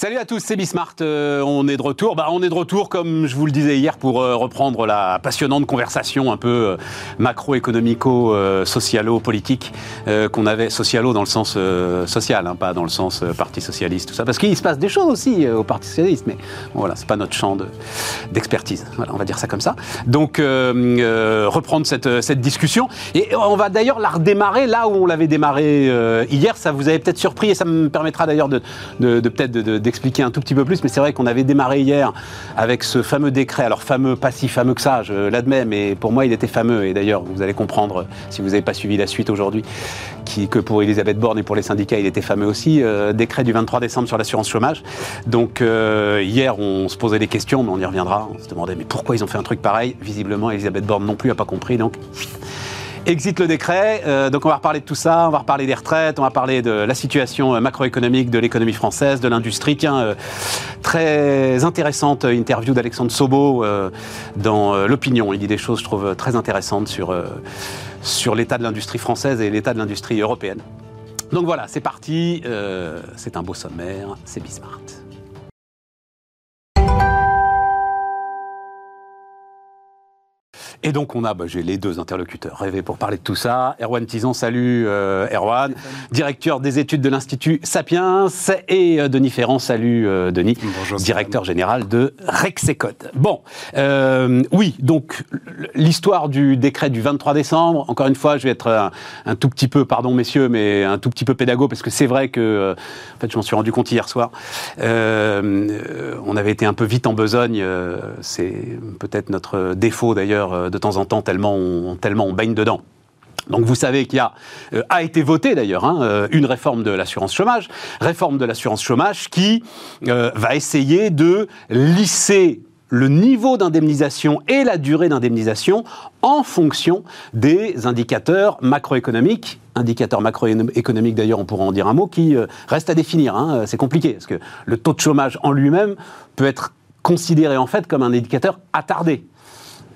Salut à tous, c'est Bismart. Euh, on est de retour. Bah, on est de retour, comme je vous le disais hier, pour euh, reprendre la passionnante conversation un peu euh, macroéconomico-socialo-politique qu'on avait, socialo dans le sens social, hein, pas dans le sens Parti socialiste, tout ça. Parce qu'il se passe des choses aussi au Parti socialiste, mais bon, voilà, c'est pas notre champ d'expertise. voilà, on va dire ça comme ça. Donc, reprendre cette, discussion. Et on va d'ailleurs la redémarrer là où on l'avait démarré hier. Ça vous avait peut-être surpris et ça me permettra d'ailleurs de, de, de peut-être de expliquer un tout petit peu plus, mais c'est vrai qu'on avait démarré hier avec ce fameux décret, alors fameux, pas si fameux que ça, je l'admets, mais pour moi il était fameux, et d'ailleurs vous allez comprendre, si vous n'avez pas suivi la suite aujourd'hui, que pour Elisabeth Borne et pour les syndicats il était fameux aussi, euh, décret du 23 décembre sur l'assurance chômage. Donc euh, hier on se posait des questions, mais on y reviendra, on se demandait mais pourquoi ils ont fait un truc pareil? Visiblement Elisabeth Borne non plus n'a pas compris, donc Exit le décret, euh, donc on va reparler de tout ça, on va reparler des retraites, on va parler de la situation euh, macroéconomique de l'économie française, de l'industrie. Tiens, euh, très intéressante interview d'Alexandre Sobo dans l'opinion. Il dit des choses, je trouve, très intéressantes sur, sur l'état de l'industrie française et l'état de l'industrie européenne. Donc voilà, c'est parti, c'est un beau sommaire, c'est Bismart. Et donc on a, bah, j'ai les deux interlocuteurs rêvés pour parler de tout ça. Erwan Tison, salut euh, Erwan, directeur des études de l'Institut Sapiens, et euh, Denis Ferrand, salut euh, Denis, Bonjour, directeur général de Rexecode. Bon, oui, donc l'histoire du décret du 23 décembre, encore une fois, je vais être un, tout petit peu, pardon messieurs, mais un tout petit peu pédago, parce que c'est vrai que, en fait, je m'en suis rendu compte hier soir, on avait été un peu vite en besogne, c'est peut-être notre défaut d'ailleurs de temps en temps, tellement on, tellement on baigne dedans. Donc vous savez qu'il y a, euh, a été voté d'ailleurs hein, euh, une réforme de l'assurance chômage, réforme de l'assurance chômage qui euh, va essayer de lisser le niveau d'indemnisation et la durée d'indemnisation en fonction des indicateurs macroéconomiques. Indicateurs macroéconomiques, d'ailleurs, on pourra en dire un mot, qui reste à définir. Hein, c'est compliqué, parce que le taux de chômage en lui-même peut être considéré en fait comme un indicateur attardé.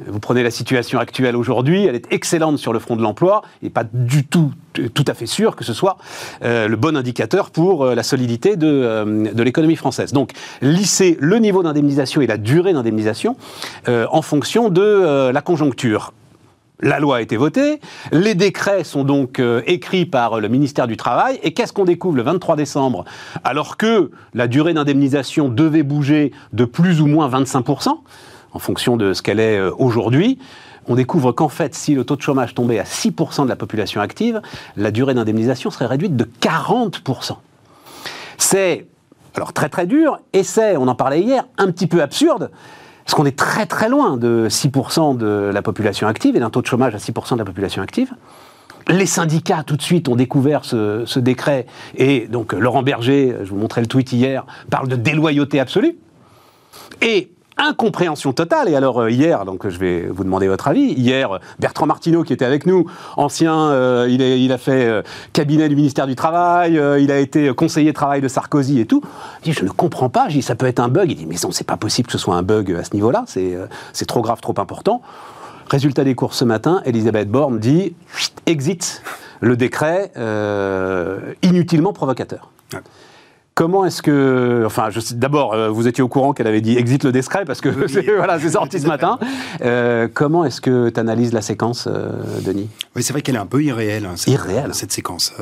Vous prenez la situation actuelle aujourd'hui, elle est excellente sur le front de l'emploi et pas du tout tout à fait sûr que ce soit euh, le bon indicateur pour euh, la solidité de, euh, de l'économie française. Donc, lisser le niveau d'indemnisation et la durée d'indemnisation en fonction de la conjoncture. La loi a été votée, les décrets sont donc écrits par le ministère du Travail, et qu'est-ce qu'on découvre le 23 décembre? Alors que la durée d'indemnisation devait bouger de plus ou moins 25%, en fonction de ce qu'elle est euh, aujourd'hui, on découvre qu'en fait, si le taux de chômage tombait à 6% de la population active, la durée d'indemnisation serait réduite de 40%. C'est, alors très très dur, et c'est, on en parlait hier, un petit peu absurde, parce qu'on est très très loin de 6% de la population active et d'un taux de chômage à 6% de la population active. Les syndicats, tout de suite, ont découvert ce, ce, décret. Et donc, Laurent Berger, je vous montrais le tweet hier, parle de déloyauté absolue. Et incompréhension totale. Et alors euh, hier, donc je vais vous demander votre avis. Hier, Bertrand Martineau qui était avec nous, ancien, euh, il, a fait euh, cabinet du ministère du Travail, il a été conseiller travail de Sarkozy et tout. Il dit je ne comprends pas. Je dis ça peut être un bug. Il dit mais non c'est pas possible que ce soit un bug à ce niveau-là. C'est c'est trop grave, trop important. Résultat des courses ce matin, Elisabeth Borne dit exit le décret inutilement provocateur. Comment est-ce que, enfin, d'abord, euh, vous étiez au courant qu'elle avait dit exit le discret parce que voilà, c'est sorti ce matin. Euh, comment est-ce que tu analyses la séquence, euh, Denis? Oui, c'est vrai qu'elle est un peu irréelle. Hein, cette, irréelle cette séquence.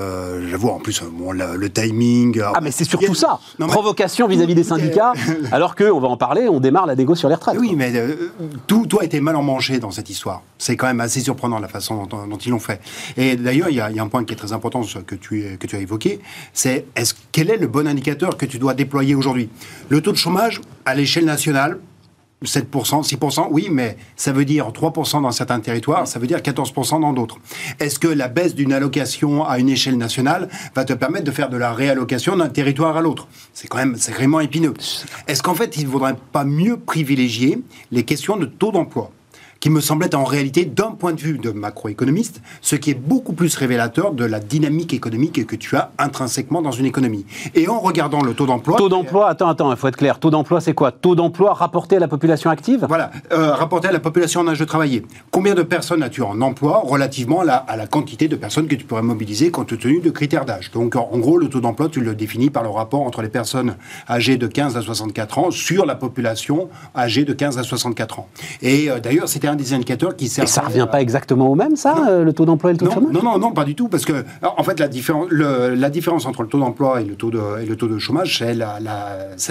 J'avoue, en plus, bon, le, timing. Ah, mais c'est surtout ça. Provocation vis-à-vis des syndicats, alors que, on va en parler, on démarre la négo sur les retraites. Oui, mais tout, tout a été mal en mangé dans cette histoire. C'est quand même assez surprenant la façon dont, ils l'ont fait. Et d'ailleurs, il y, y, a un point qui est très important que tu, que tu as évoqué, c'est est-ce quel est le bon indicateur que tu dois déployer aujourd'hui. Le taux de chômage à l'échelle nationale, 7%, 6%, oui, mais ça veut dire 3% dans certains territoires, ça veut dire 14% dans d'autres. Est-ce que la baisse d'une allocation à une échelle nationale va te permettre de faire de la réallocation d'un territoire à l'autre? C'est quand même sacrément épineux. Est-ce qu'en fait, il ne vaudrait pas mieux privilégier les questions de taux d'emploi? Qui me semble être en réalité, d'un point de vue de macroéconomiste, ce qui est beaucoup plus révélateur de la dynamique économique que tu as intrinsèquement dans une économie. Et en regardant le taux d'emploi... Taux d'emploi, attends, attends, il faut être clair. Taux d'emploi, c'est quoi? Taux d'emploi rapporté à la population active? Voilà, euh, rapporté à la population en âge de travailler. Combien de personnes as-tu en emploi relativement à la, à la, quantité de personnes que tu pourrais mobiliser compte tenu de critères d'âge? Donc, en gros, le taux d'emploi, tu le définis par le rapport entre les personnes âgées de 15 à 64 ans sur la population âgée de 15 à 64 ans. Et euh, d'ailleurs, c'était un des indicateurs qui sert. Et ça revient pas exactement au même, ça, euh, le taux d'emploi et le taux de chômage? Non, non, non, pas du tout, parce que en fait, la, différence, la différence entre le taux d'emploi et le taux de, et le taux de chômage, c'est la,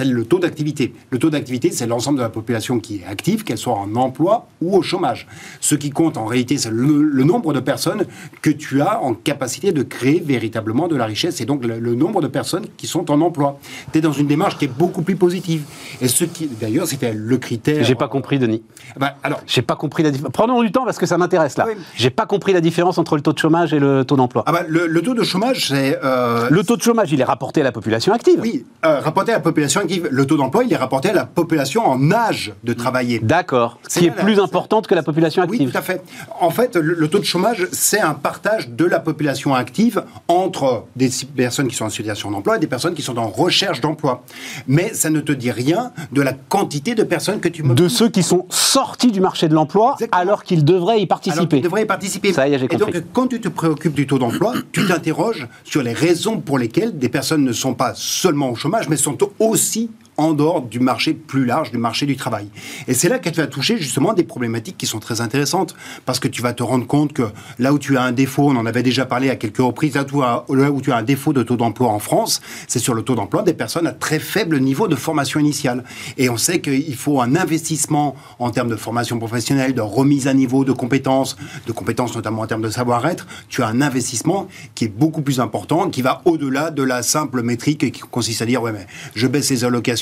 le taux d'activité. Le taux d'activité, c'est l'ensemble de la population qui est active, qu'elle soit en emploi ou au chômage. Ce qui compte en réalité, c'est le, nombre de personnes que tu as en capacité de créer véritablement de la richesse, et donc le, nombre de personnes qui sont en emploi. Tu es dans une démarche qui est beaucoup plus positive. Et ce qui, d'ailleurs, c'était le critère. J'ai pas compris, Denis. Bah, alors, j'ai pas compris la différence. Prenons du temps parce que ça m'intéresse là. J'ai pas compris la différence entre le taux de chômage et le taux d'emploi. Ah bah, le, taux de chômage, c'est. Euh, le taux de chômage, il est rapporté à la population active. Oui, euh, rapporté à la population active. Le taux d'emploi, il est rapporté à la population en âge de travailler. D'accord. Ce qui est plus importante que la population active. Oui, tout à fait. En fait, le, taux de chômage, c'est un partage de la population active entre des personnes qui sont en situation d'emploi et des personnes qui sont en recherche d'emploi. Mais ça ne te dit rien de la quantité de personnes que tu De ceux qui sont sortis du marché de l'emploi alors qu'ils devraient y participer. Qu'ils devraient y participer. Ça y est, j'ai compris. Et donc, quand tu te préoccupes du taux d'emploi, tu t'interroges sur les raisons pour lesquelles des personnes ne sont pas seulement au chômage, mais sont aussi en dehors du marché plus large, du marché du travail. Et c'est là que tu vas toucher justement des problématiques qui sont très intéressantes, parce que tu vas te rendre compte que là où tu as un défaut, on en avait déjà parlé à quelques reprises, là où tu as un défaut de taux d'emploi en France, c'est sur le taux d'emploi des personnes à très faible niveau de formation initiale. Et on sait qu'il faut un investissement en termes de formation professionnelle, de remise à niveau de compétences, de compétences notamment en termes de savoir-être. Tu as un investissement qui est beaucoup plus important, qui va au-delà de la simple métrique qui consiste à dire, ouais, mais je baisse les allocations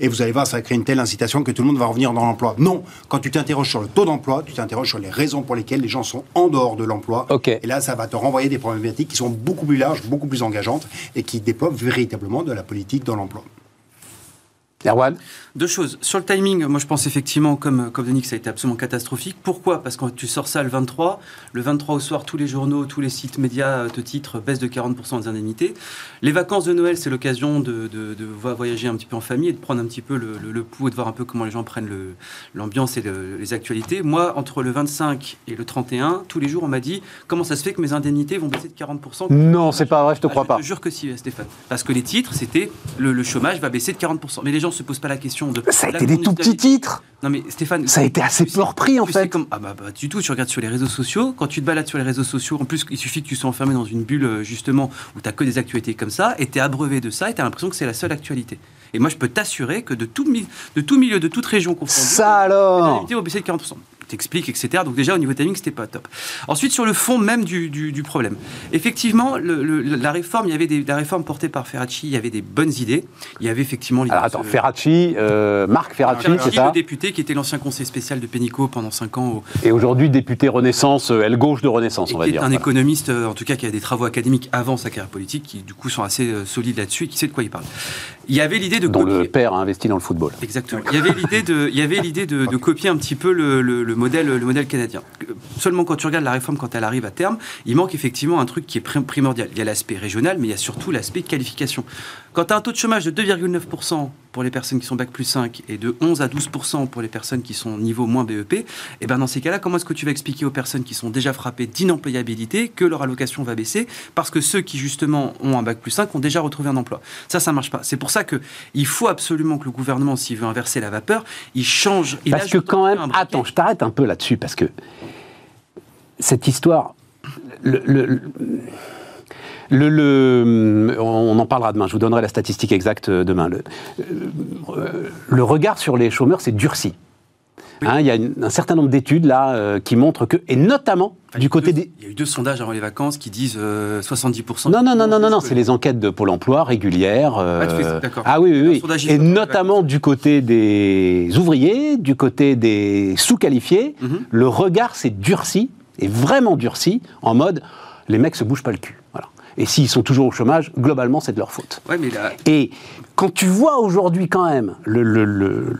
et vous allez voir, ça va créer une telle incitation que tout le monde va revenir dans l'emploi. Non, quand tu t'interroges sur le taux d'emploi, tu t'interroges sur les raisons pour lesquelles les gens sont en dehors de l'emploi. Et là, ça va te renvoyer des problématiques qui sont beaucoup plus larges, beaucoup plus engageantes et qui déploient véritablement de la politique dans l'emploi. Erwan Deux choses. Sur le timing, moi je pense effectivement, comme, comme Denis, que ça a été absolument catastrophique. Pourquoi? Parce que quand tu sors ça le 23, le 23 au soir, tous les journaux, tous les sites médias te titrent baisse de 40% des indemnités. Les vacances de Noël, c'est l'occasion de, de, voyager un petit peu en famille et de prendre un petit peu le, le, pouls et de voir un peu comment les gens prennent l'ambiance et les actualités. Moi, entre le 25 et le 31, tous les jours, on m'a dit comment ça se fait que mes indemnités vont baisser de 40% Non, c'est pas vrai, je te crois ah, pas. Je te jure que si, Stéphane. Parce que les titres, c'était le, le chômage va baisser de 40%. Mais les gens ne se posent pas la question de. Ça a été des tout petits titres. Non mais Stéphane, ça a été assez peu repris en fait. Comme... Ah bah, bah, du tout, tu regardes sur les réseaux sociaux, quand tu te balades sur les réseaux sociaux, en plus il suffit que tu sois enfermé dans une bulle euh, justement où tu as que des actualités comme ça, et tu es abreuvé de ça, et tu as l'impression que c'est la seule actualité. Et moi je peux t'assurer que de tout, de tout milieu, de toute région confondue, ça alors baisser de 40% t'explique, etc. Donc déjà au niveau timing, c'était pas top. Ensuite sur le fond même du, du, problème, effectivement, le, la réforme, il y avait des, la réforme portée par Ferracci, il y avait des bonnes idées. Il y avait effectivement. Alors attends, Ferracci, euh, Marc Ferracci, c'est ça le député qui était l'ancien conseiller spécial de Pénicaud pendant 5 ans. Et aujourd'hui député Renaissance, euh, aile gauche de Renaissance, on va qui dire. Est un économiste, euh, en tout cas, qui a des travaux académiques avant sa carrière politique, qui du coup sont assez solides là-dessus et qui sait de quoi il parle. Il y avait l'idée de dont le père a investi dans le football. Exactement. Il y avait l'idée de, il y avait l'idée de, de, copier un petit peu le, le, le modèle, le modèle canadien. Seulement quand tu regardes la réforme quand elle arrive à terme, il manque effectivement un truc qui est primordial. Il y a l'aspect régional, mais il y a surtout l'aspect qualification. Quand tu as un taux de chômage de 2,9% pour les personnes qui sont bac plus 5 et de 11 à 12% pour les personnes qui sont niveau moins BEP, et eh ben dans ces cas-là, comment est-ce que tu vas expliquer aux personnes qui sont déjà frappées d'inemployabilité que leur allocation va baisser parce que ceux qui justement ont un bac plus 5 ont déjà retrouvé un emploi? Ça, ça marche pas. C'est pour ça que il faut absolument que le gouvernement, s'il veut inverser la vapeur, il change. Il parce que quand même, attends, je t'arrête un peu là-dessus parce que cette histoire, le le, on en parlera demain, je vous donnerai la statistique exacte euh, demain. Le, euh, le regard sur les chômeurs s'est durci. Hein, il y a un certain nombre d'études là euh, qui montrent que, et notamment du côté des. Il y a eu deux sondages avant les vacances qui disent 70%. Non, non, non, non, non, non c'est les enquêtes de Pôle emploi régulières. ah, ah, oui, oui, oui. Et notamment du côté des ouvriers, du côté des sous-qualifiés, mhm. le regard s'est durci, et vraiment durci, en mode les mecs se bougent pas le cul. Et s'ils sont toujours au chômage, globalement, c'est de leur faute. mais Et quand tu vois aujourd'hui quand même le, le,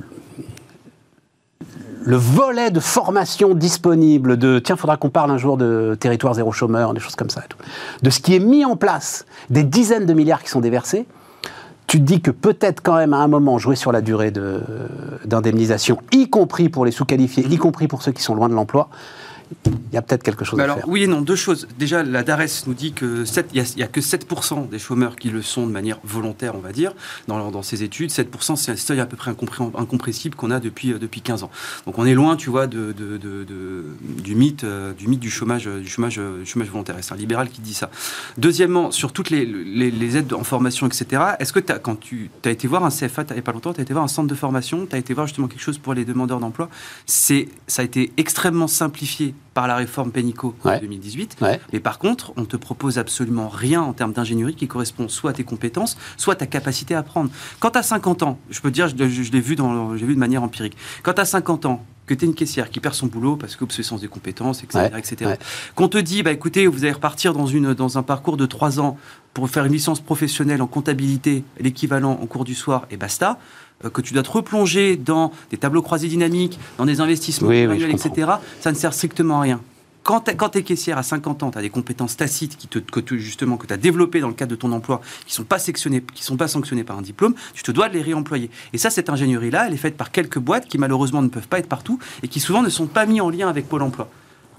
le volet de formation disponible, de tiens, faudra qu'on parle un jour de territoire zéro chômeur, des choses comme ça, de ce qui est mis en place, des dizaines de milliards qui sont déversés, tu te dis que peut-être quand même à un moment jouer sur la durée d'indemnisation, y compris pour les sous-qualifiés, y compris pour ceux qui sont loin de l'emploi, il y a peut-être quelque chose à faire. Oui et non, deux choses. Déjà, la DARES nous dit qu'il n'y a, que 7% des chômeurs qui le sont de manière volontaire, on va dire, dans, dans ces études. 7%, c'est un seuil à peu près incompressible qu'on a depuis, euh, depuis 15 ans. Donc on est loin, tu vois, de, du, mythe, euh, du mythe du chômage, du chômage, du chômage volontaire. C'est un libéral qui dit ça. Deuxièmement, sur toutes les, les, aides en formation, etc., est-ce que as, quand tu as été voir un CFA, il n'y a pas longtemps, tu as été voir un centre de formation, tu as été voir justement quelque chose pour les demandeurs d'emploi, ça a été extrêmement simplifié par la réforme Pénico en 2018. Mais par contre, on te propose absolument rien en termes d'ingénierie qui correspond soit à tes compétences, soit à ta capacité à apprendre. Quand tu as 50 ans, je peux te dire, je, l'ai vu, dans, vu de manière empirique, quand tu as 50 ans, que tu es une caissière qui perd son boulot parce qu'obsolescence des compétences, etc. etc. Qu'on te dit, bah, écoutez, vous allez repartir dans, une, dans un parcours de 3 ans pour faire une licence professionnelle en comptabilité, l'équivalent en cours du soir, et basta que tu dois te replonger dans des tableaux croisés dynamiques, dans des investissements manuels, etc., ça ne sert strictement à rien. Quand tu es caissière à 50 ans, tu as des compétences tacites qui te, que justement que tu as développées dans le cadre de ton emploi, qui sont pas sectionnées, qui sont pas sanctionnées par un diplôme, tu te dois de les réemployer. Et ça, cette ingénierie-là, elle est faite par quelques boîtes qui malheureusement ne peuvent pas être partout et qui souvent ne sont pas mis en lien avec Pôle Emploi.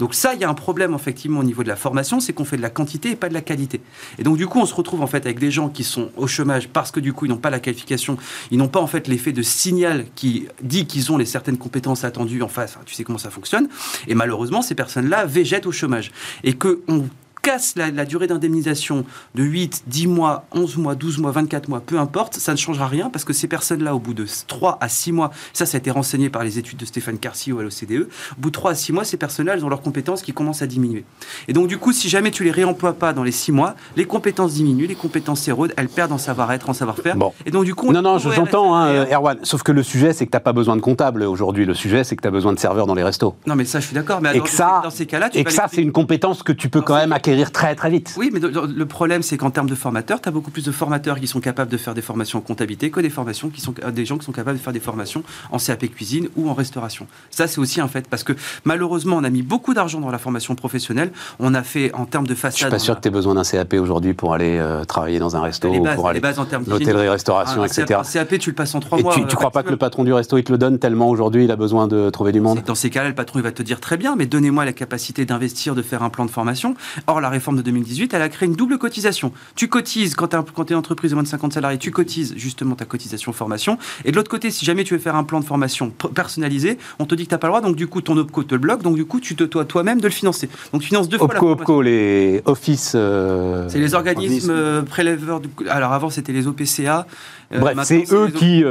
Donc ça, il y a un problème effectivement au niveau de la formation, c'est qu'on fait de la quantité et pas de la qualité. Et donc du coup, on se retrouve en fait avec des gens qui sont au chômage parce que du coup, ils n'ont pas la qualification, ils n'ont pas en fait l'effet de signal qui dit qu'ils ont les certaines compétences attendues en face. tu sais comment ça fonctionne. Et malheureusement, ces personnes-là végètent au chômage. Et que on casse la, durée d'indemnisation de 8, 10 mois, 11 mois, 12 mois, 24 mois, peu importe, ça ne changera rien parce que ces personnes-là, au bout de 3 à 6 mois, ça, ça a été renseigné par les études de Stéphane Carcio à l'OCDE, au bout de 3 à 6 mois, ces personnes-là, elles ont leurs compétences qui commencent à diminuer. Et donc, du coup, si jamais tu les réemploies pas dans les 6 mois, les compétences diminuent, les compétences s'érodent, elles perdent en savoir-être, en savoir-faire. Bon. Et donc, du coup, non, non, j'entends, hein, Erwan. Sauf que le sujet, c'est que tu n'as pas besoin de comptable aujourd'hui. Le sujet, c'est que tu as besoin de serveurs dans les restos. Non, mais ça, je suis d'accord. Mais et que ça, dans ces cas-là, et que ça, c'est une compétence que tu peux quand même acquérir très, très vite. Oui, mais le problème, c'est qu'en termes de formateurs, tu as beaucoup plus de formateurs qui sont capables de faire des formations en comptabilité que des, formations qui sont, euh, des gens qui sont capables de faire des formations en CAP cuisine ou en restauration. Ça, c'est aussi un fait, parce que malheureusement, on a mis beaucoup d'argent dans la formation professionnelle. On a fait, en termes de façade... Je suis pas sûr que tu aies besoin d'un CAP aujourd'hui pour aller euh, travailler dans un resto, les bases, pour aller bases en termes l'hôtellerie, restauration, etc. Un CAP, tu le passes en trois mois. Tu, tu crois pas que le patron du resto, il te le donne tellement aujourd'hui, il a besoin de trouver du monde? Dans ces cas-là, le patron, il va te dire très bien, mais donnez-moi la capacité d'investir, de faire un plan de formation. Or, la réforme de 2018, elle a créé une double cotisation. Tu cotises quand tu es une entreprise de moins de 50 salariés, tu cotises justement ta cotisation formation. Et de l'autre côté, si jamais tu veux faire un plan de formation personnalisé, on te dit que tu n'as pas le droit, donc du coup ton OPCO te le bloque, donc du coup tu te dois toi-même de le financer. Donc tu finances deux fois la OPCO, les offices. Euh, c'est les organismes euh, prélèveurs. Alors avant c'était les OPCA. Euh, Bref, c'est eux, qui,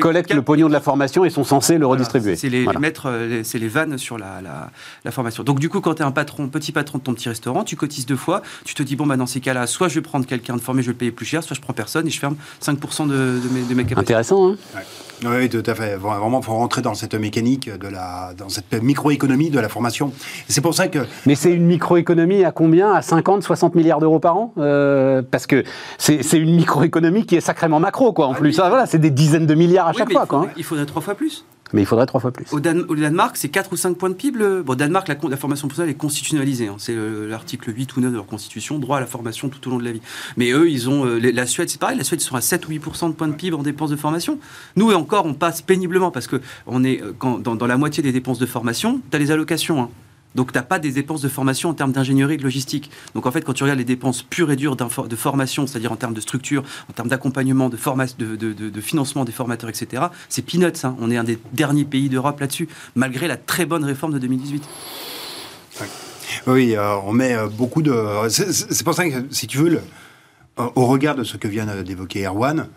collectent le pognon de la formation et sont censés le redistribuer. C'est les, mettre, c'est les vannes sur la, la, formation. Donc du coup, quand tu es un patron, petit patron de ton petit restaurant, tu cotises deux fois, tu te dis bon bah dans ces cas-là, soit je vais prendre quelqu'un de formé, je vais le payer plus cher, soit je prends personne et je ferme 5% de, de, mes, de mes capacités. Intéressant, hein Oui, tout à fait. Vraiment, il faut rentrer dans cette mécanique, de la, dans cette microéconomie de la formation. C'est pour ça que... Mais c'est une microéconomie à combien? À 50, 60 milliards d'euros par an? Euh, Parce que c'est une microéconomie qui est sacrément macro, quoi, en ah plus. ça, voilà, c'est des dizaines de milliards à chaque fois. quoi, hein. il faudrait trois fois plus. Mais il faudrait trois fois plus. Au, Danemark, c'est 4 ou 5 points de PIB. Bon, au Danemark, la, formation professionnelle est constitutionnalisée. Hein. C'est euh, l'article 8 ou 9 de leur constitution, droit à la formation tout au long de la vie. Mais eux, ils ont. Euh, la Suède, c'est pareil. La Suède, ils sont à 7 ou 8% de points de PIB en dépenses de formation. Nous, et encore, on passe péniblement parce que on est, euh, dans, la moitié des dépenses de formation, tu as les allocations. Hein. Donc, tu n'as pas des dépenses de formation en termes d'ingénierie et de logistique. Donc, en fait, quand tu regardes les dépenses pures et dures de formation, c'est-à-dire en termes de structure, en termes d'accompagnement, de, financement des formateurs, etc., c'est peanuts. Hein. On est un des derniers pays d'Europe là-dessus, malgré la très bonne réforme de 2018. Oui, euh, on met euh, beaucoup de. C'est pour ça que, si tu veux, euh, au regard de ce que vient d'évoquer Erwan,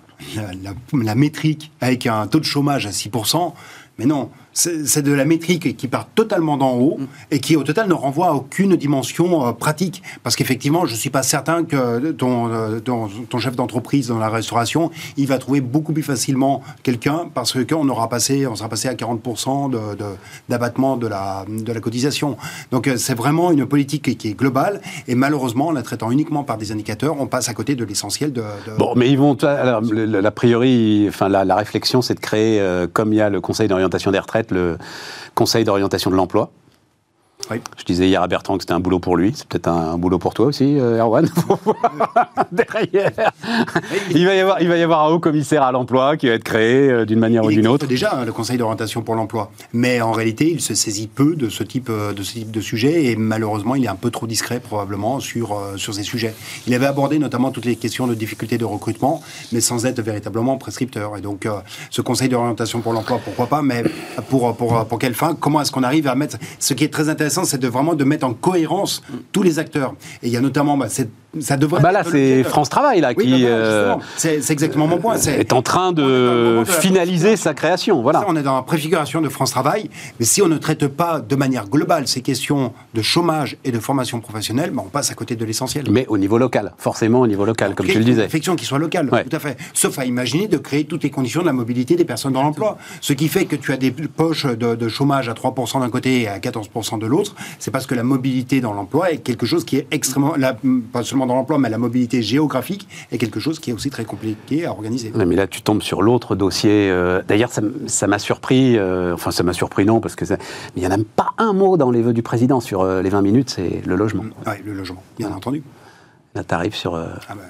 la, métrique avec un taux de chômage à 6%, mais non, c'est de la métrique qui part totalement d'en haut mm. et qui au total ne renvoie à aucune dimension euh, pratique. Parce qu'effectivement, je ne suis pas certain que ton, euh, ton, chef d'entreprise dans la restauration, il va trouver beaucoup plus facilement quelqu'un parce qu'on aura passé, on sera passé à 40% d'abattement de, de, la, de la cotisation. Donc euh, c'est vraiment une politique qui est globale et malheureusement, en la traitant uniquement par des indicateurs, on passe à côté de l'essentiel de, Bon, mais ils vont... Alors, la, priori, enfin, la, réflexion, c'est de créer, comme il y a le Conseil d'orientation des retraites, le Conseil d'orientation de l'emploi. Je disais hier à Bertrand que c'était un boulot pour lui. C'est peut-être un, boulot pour toi aussi, euh, Erwan. Derrière. Il va, y avoir, il va y avoir un haut commissaire à l'emploi qui va être créé euh, d'une manière ou d'une autre. déjà hein, le Conseil d'orientation pour l'emploi. Mais en réalité, il se saisit peu de ce type euh, de, ce type de sujet et malheureusement, il est un peu trop discret probablement sur, sur ces sujets. Il avait abordé notamment toutes les questions de difficultés de recrutement, mais sans être véritablement prescripteur. Et donc, ce Conseil d'orientation pour l'emploi, pourquoi pas, mais pour, pour, pour quelle fin? Comment est-ce qu'on arrive à mettre. Ce qui est très intéressant, c'est de vraiment de mettre en cohérence tous les acteurs. Et il y a notamment bah, cette ça devrait. Bah là, c'est France Travail là qui. Euh, c'est exactement mon point. Est en train de, finaliser sa création. Voilà. on est dans la préfiguration de France Travail, mais si on ne traite pas de manière globale ces questions de chômage et de formation professionnelle, bah, on passe à côté de l'essentiel. Mais au niveau local, forcément au niveau local, comme tu le disais. Une réflexion qui soit locale, tout à fait. Sauf à imaginer de créer toutes les conditions de la mobilité des personnes dans l'emploi. Ce qui fait que tu as des poches de, chômage à 3% d'un côté et à 14% de l'autre, c'est parce que la mobilité dans l'emploi est quelque chose qui est extrêmement, pas seulement dans l'emploi, mais la mobilité géographique est quelque chose qui est aussi très compliqué à organiser. mais là, tu tombes sur l'autre dossier. Euh, d'ailleurs, ça m'a surpris, euh, enfin, ça m'a surpris non, parce que il n'y en a même pas un mot dans les vœux du président sur euh, les 20 minutes, c'est le logement. Oui, le logement, bien entendu. Là, tu arrives sur. Ah bah,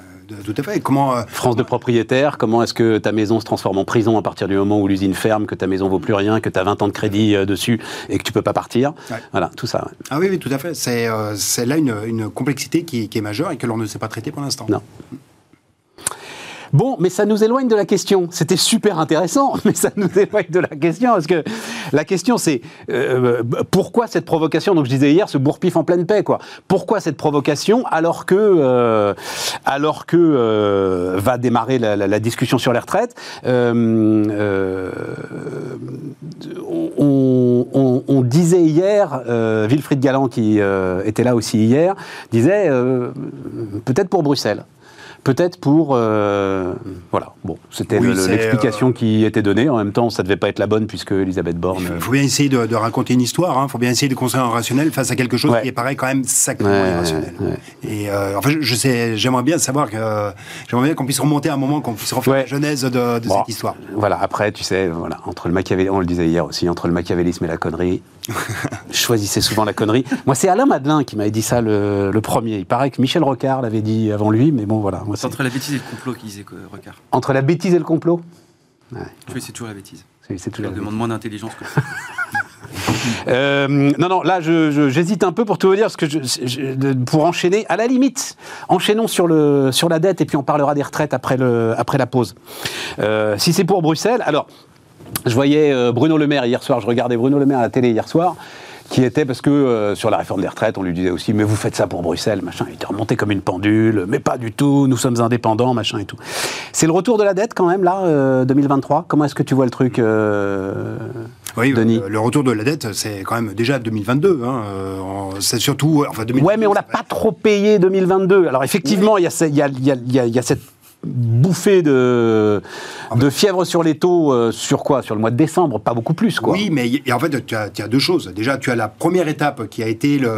tout à fait. Comment, euh, France de propriétaire, comment est-ce que ta maison se transforme en prison à partir du moment où l'usine ferme, que ta maison vaut plus rien, que tu as 20 ans de crédit euh, dessus et que tu peux pas partir? Voilà, tout ça. Ah oui, oui, tout à fait. C'est euh, là une, une complexité qui, qui, est majeure et que l'on ne sait pas traiter pour l'instant. Non. Bon, mais ça nous éloigne de la question. C'était super intéressant, mais ça nous éloigne de la question parce que la question c'est euh, pourquoi cette provocation? Donc je disais hier, ce bourre-pif en pleine paix, quoi. Pourquoi cette provocation alors que euh, alors que euh, va démarrer la, discussion sur les retraites on, disait hier, Wilfried Galland qui était là aussi hier, disait peut-être pour Bruxelles peut-être pour... Euh, voilà, bon, c'était l'explication euh, qui était donnée. En même temps, ça ne devait pas être la bonne puisque Elisabeth Borne... Il faut bien essayer de, raconter une histoire, il hein. faut bien essayer de construire un rationnel face à quelque chose qui paraît quand même sacrément irrationnel. Et euh, enfin, je, sais, j'aimerais bien savoir que... J'aimerais bien qu'on puisse remonter à un moment, qu'on puisse refaire la genèse de, cette histoire. Voilà, après, tu sais, voilà, entre le machiavélisme, on le disait hier aussi, entre le machiavélisme et la connerie, choisissez souvent la connerie. Moi, c'est Alain Madelin qui m'avait dit ça le, premier. Il paraît que Michel Rocard l'avait dit avant lui, mais bon, voilà. C'est entre la bêtise et le complot qu'il disait Rocard. Entre la bêtise et le complot Oui, c'est toujours la bêtise. C'est toujours. demande moins d'intelligence que. euh, non, non, là, j'hésite un peu pour tout vous dire, parce que je, pour enchaîner, à la limite, enchaînons sur, le, sur la dette et puis on parlera des retraites après, le, après la pause. Euh, si c'est pour Bruxelles, alors, je voyais euh, Bruno Le Maire hier soir, je regardais Bruno Le Maire à la télé hier soir, qui était parce que euh, sur la réforme des retraites, on lui disait aussi, mais vous faites ça pour Bruxelles, machin. Il était remonté comme une pendule, mais pas du tout, nous sommes indépendants, machin et tout. C'est le retour de la dette quand même, là, 2023. Euh, Comment est-ce que tu vois le truc oui, Denis. le retour de la dette, c'est quand même déjà 2022. Hein, c'est surtout. Enfin, 2022, ouais, mais on l'a pas trop payé 2022. Alors, effectivement, il y, y, a, y, a cette bouffée de, de fièvre sur les taux euh, sur quoi? Sur le mois de décembre, pas beaucoup plus, quoi. Oui, mais en fait, tu as, deux choses. Déjà, tu as la première étape qui a été le,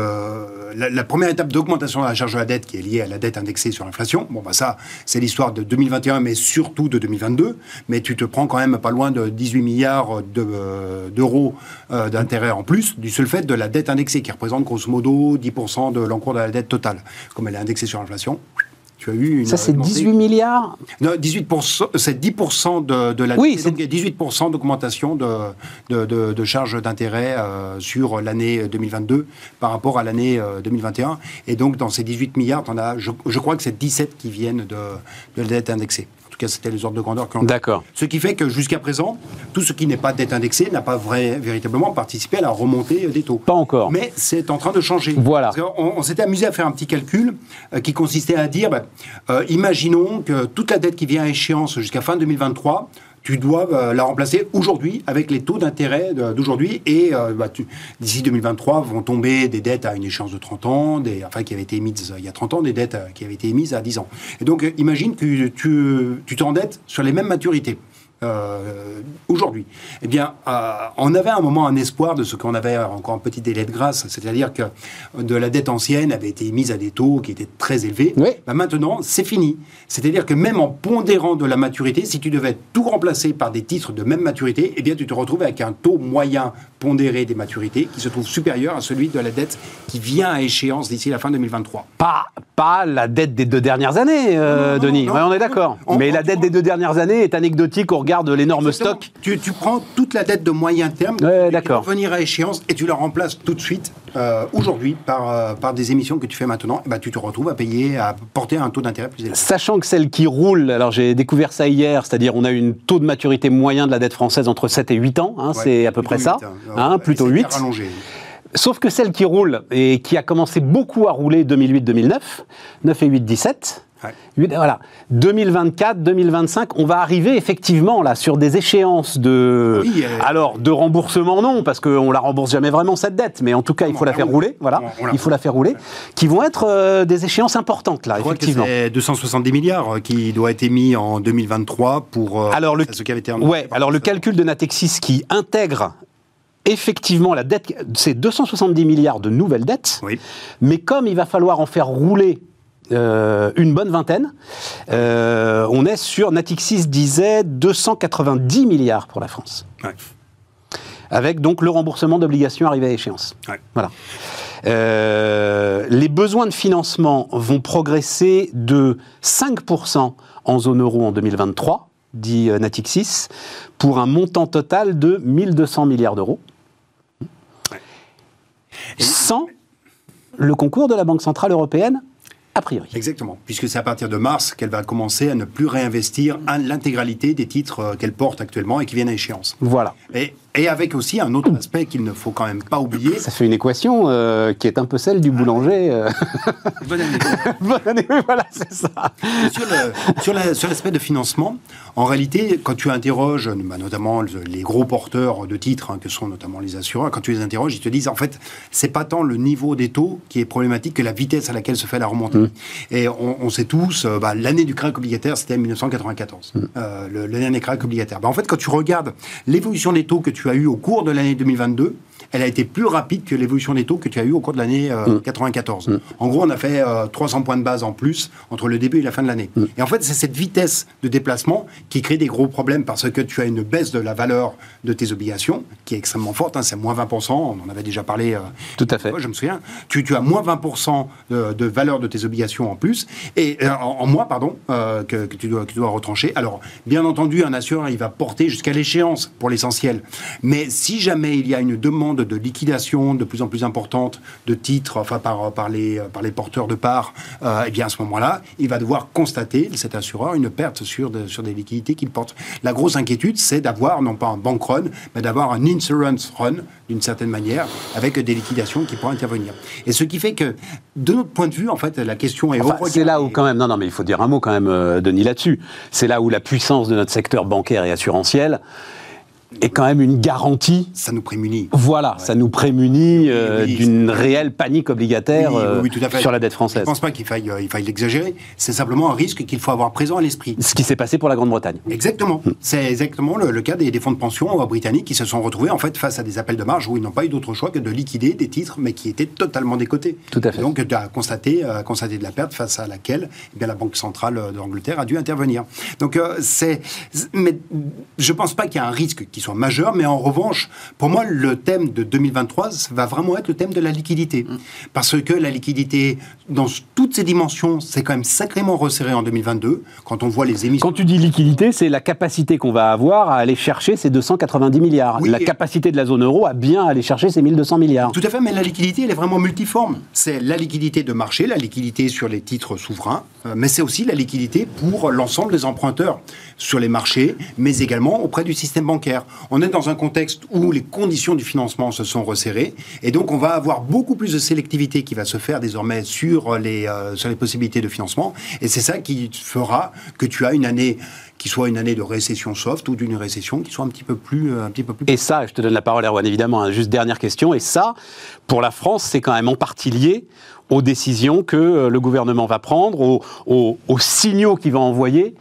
la, première étape d'augmentation de la charge de la dette qui est liée à la dette indexée sur l'inflation. Bon, bah ça, c'est l'histoire de 2021, mais surtout de 2022. Mais tu te prends quand même pas loin de 18 milliards euh, d'euros euh, d'intérêt en plus du seul fait de la dette indexée, qui représente grosso modo 10% de l'encours de la dette totale. Comme elle est indexée sur l'inflation, ça, c'est 18 milliards Non, 18%, c'est 10% de, de la. Oui, c'est 18% d'augmentation de, de, de, charges d'intérêt euh, sur l'année 2022 par rapport à l'année 2021. Euh, Et donc, dans ces 18 milliards, je, je crois que c'est 17 qui viennent de, de la dette indexée c'était les ordres de grandeur qu'on D'accord. Ce qui fait que jusqu'à présent, tout ce qui n'est pas dette indexée n'a pas vrai, véritablement participé à la remontée des taux. Pas encore. Mais c'est en train de changer. Voilà. on, s'était amusé à faire un petit calcul euh, qui consistait à dire, bah, euh, imaginons que toute la dette qui vient à échéance jusqu'à fin 2023 tu dois euh, la remplacer aujourd'hui avec les taux d'intérêt d'aujourd'hui. Et euh, bah, d'ici 2023 vont tomber des dettes à une échéance de 30 ans, des, enfin qui avaient été émises il y a 30 ans, des dettes euh, qui avaient été émises à 10 ans. Et donc imagine que tu, tu t'endettes sur les mêmes maturités. Euh, aujourd'hui. Eh bien, euh, on avait à un moment un espoir de ce qu'on avait encore un petit délai de grâce, c'est-à-dire que de la dette ancienne avait été mise à des taux qui étaient très élevés. Oui. Bah, maintenant, c'est fini. C'est-à-dire que même en pondérant de la maturité, si tu devais tout remplacer par des titres de même maturité, eh bien, tu te retrouves avec un taux moyen pondéré des maturités qui se trouve supérieur à celui de la dette qui vient à échéance d'ici la fin 2023. Pas, pas la dette des deux dernières années, euh, Non, non, Denis. non. Ouais, on est d'accord. Mais on- la dette des deux dernières années est anecdotique au regard de l'énorme Exactement. stock. Tu, tu prends toute la dette de moyen terme Ouais, qui va venir à échéance et tu la remplaces tout de suite euh, aujourd'hui par, euh, par des émissions que tu fais maintenant. Et ben, tu te retrouves à payer, à porter un taux d'intérêt plus élevé. Sachant que celle qui roule, alors j'ai découvert ça hier, c'est-à-dire on a une taux de maturité moyen de la dette française entre 7 et 8 ans, hein, Ouais, c'est à peu près ça, hein. hein, plutôt c'est 8. rallongé. Sauf que celle qui roule et qui a commencé beaucoup à rouler 2008-2009, 9 et 8, 17. Ouais. Voilà. 2024, 2025, on va arriver effectivement là sur des échéances de, Oui, euh, alors de remboursement non parce qu'on la rembourse jamais vraiment cette dette, mais en tout cas il faut la on la faire roule. rouler, voilà, On- on la il faut la faire rouler, qui vont être euh, des échéances importantes là Je crois que effectivement. c'est 270 milliards euh, qui doit être émis en 2023 pour euh, Alors le, ce qui avait été ouais, alors le calcul de Natexis qui intègre effectivement la dette, c'est 270 milliards de nouvelles dettes, Oui. mais comme il va falloir en faire rouler euh, une bonne vingtaine, euh, on est sur, Natixis disait 290 milliards pour la France. Ouais. Avec donc le remboursement d'obligations arrivées à échéance. Ouais. Voilà. Euh, les besoins de financement vont progresser de 5% en zone euro en 2023, dit Natixis, pour un montant total de 1200 milliards d'euros. Sans le concours de la Banque Centrale Européenne, a priori. Exactement, puisque c'est à partir de mars qu'elle va commencer à ne plus réinvestir l'intégralité des titres euh, qu'elle porte actuellement et qui viennent à échéance. Voilà. Et, et avec aussi un autre aspect qu'il ne faut quand même pas oublier, Ça fait une équation euh, qui est un peu celle du boulanger. euh. Bonne année. Bonne année, oui, voilà, c'est ça. sur l'aspect de financement, en réalité, quand tu interroges bah, notamment le- les gros porteurs de titres, hein, que sont notamment les assureurs, quand tu les interroges, ils te disent en fait, c'est pas tant le niveau des taux qui est problématique que la vitesse à laquelle se fait la remontée. Et on, on sait tous, euh, bah, l'année du crack obligataire, c'était 1994, euh, le- l'année des cracks obligataires. Bah, en fait, quand tu regardes l'évolution des taux que tu as eu au cours de l'année 2022, elle a été plus rapide que l'évolution des taux que tu as eu au cours de l'année euh, 94. En gros, on a fait euh, 300 points de base en plus entre le début et la fin de l'année. Et en fait, c'est cette vitesse de déplacement qui crée des gros problèmes parce que tu as une baisse de la valeur de tes obligations qui est extrêmement forte. hein, c'est moins 20%. On en avait déjà parlé. euh, Tout à fait. Je me souviens. Tu, tu as moins 20% de, de valeur de tes obligations en plus, et euh, en, en moins, pardon, euh, que, que tu dois, que tu dois retrancher. Alors, bien entendu, un assureur, il va porter jusqu'à l'échéance pour l'essentiel. Mais si jamais il y a une demande de liquidation de plus en plus importante de titres, enfin par, par, les, par les porteurs de parts, euh, eh bien à ce moment-là, il va devoir constater, cet assureur, une perte sur, de- sur des liquidités qu'il porte. La grosse inquiétude, c'est d'avoir, non pas un bank run, mais d'avoir un insurance run, d'une certaine manière, avec des liquidations qui pourraient intervenir. Et ce qui fait que, de notre point de vue, en fait, la question est... Enfin, c'est là où quand même, non, non, mais il faut dire un mot quand même, euh, Denis, là-dessus. C'est là où la puissance de notre secteur bancaire et assurantiel est quand même une garantie. Ça nous prémunit. Voilà, ça nous prémunit euh, oui, d'une réelle panique obligataire Oui, oui, euh, oui, à sur la dette Je française. ne pense pas qu'il faille, euh, il faille l'exagérer. C'est simplement un risque qu'il faut avoir présent à l'esprit. Ce qui s'est passé pour la Grande-Bretagne. Exactement. Hmm. C'est exactement le, le cas des, des fonds de pension euh, britanniques qui se sont retrouvés en fait face à des appels de marge où ils n'ont pas eu d'autre choix que de liquider des titres, mais qui étaient totalement décotés. Tout à fait. Donc, euh, constaté de la perte face à laquelle eh bien, la Banque centrale d'Angleterre a dû intervenir. Donc, euh, c'est, mais je pense pas qu'il y a un risque qui soit majeur, mais en revanche, pour moi, le thème de 2023 ça va vraiment être le thème de la liquidité, Hmm. parce que la liquidité, dans toutes ses dimensions, c'est quand même sacrément resserré en 2022. Quand on voit les émissions. Quand tu dis liquidité, c'est la capacité qu'on va avoir à aller chercher ces 290 milliards. Oui, la capacité de la zone euro à bien aller chercher ces 1200 milliards. Tout à fait, mais la liquidité, elle est vraiment multiforme. C'est la liquidité de marché, la liquidité sur les titres souverains, euh, mais c'est aussi la liquidité pour l'ensemble des emprunteurs sur les marchés, mais également auprès du système bancaire. On est dans un contexte où les conditions du financement se sont resserrées, et donc on va avoir beaucoup plus de sélectivité qui va se faire désormais sur les, euh, sur les possibilités de financement, et c'est ça qui fera que tu as une année qui soit une année de récession soft ou d'une récession qui soit un petit peu plus, euh, un petit peu plus Et ça, je te donne la parole, Erwan, évidemment, hein, juste dernière question. Et ça, pour la France, c'est quand même en partie lié aux décisions que euh, le gouvernement va prendre, aux, aux- aux signaux qu'il va envoyer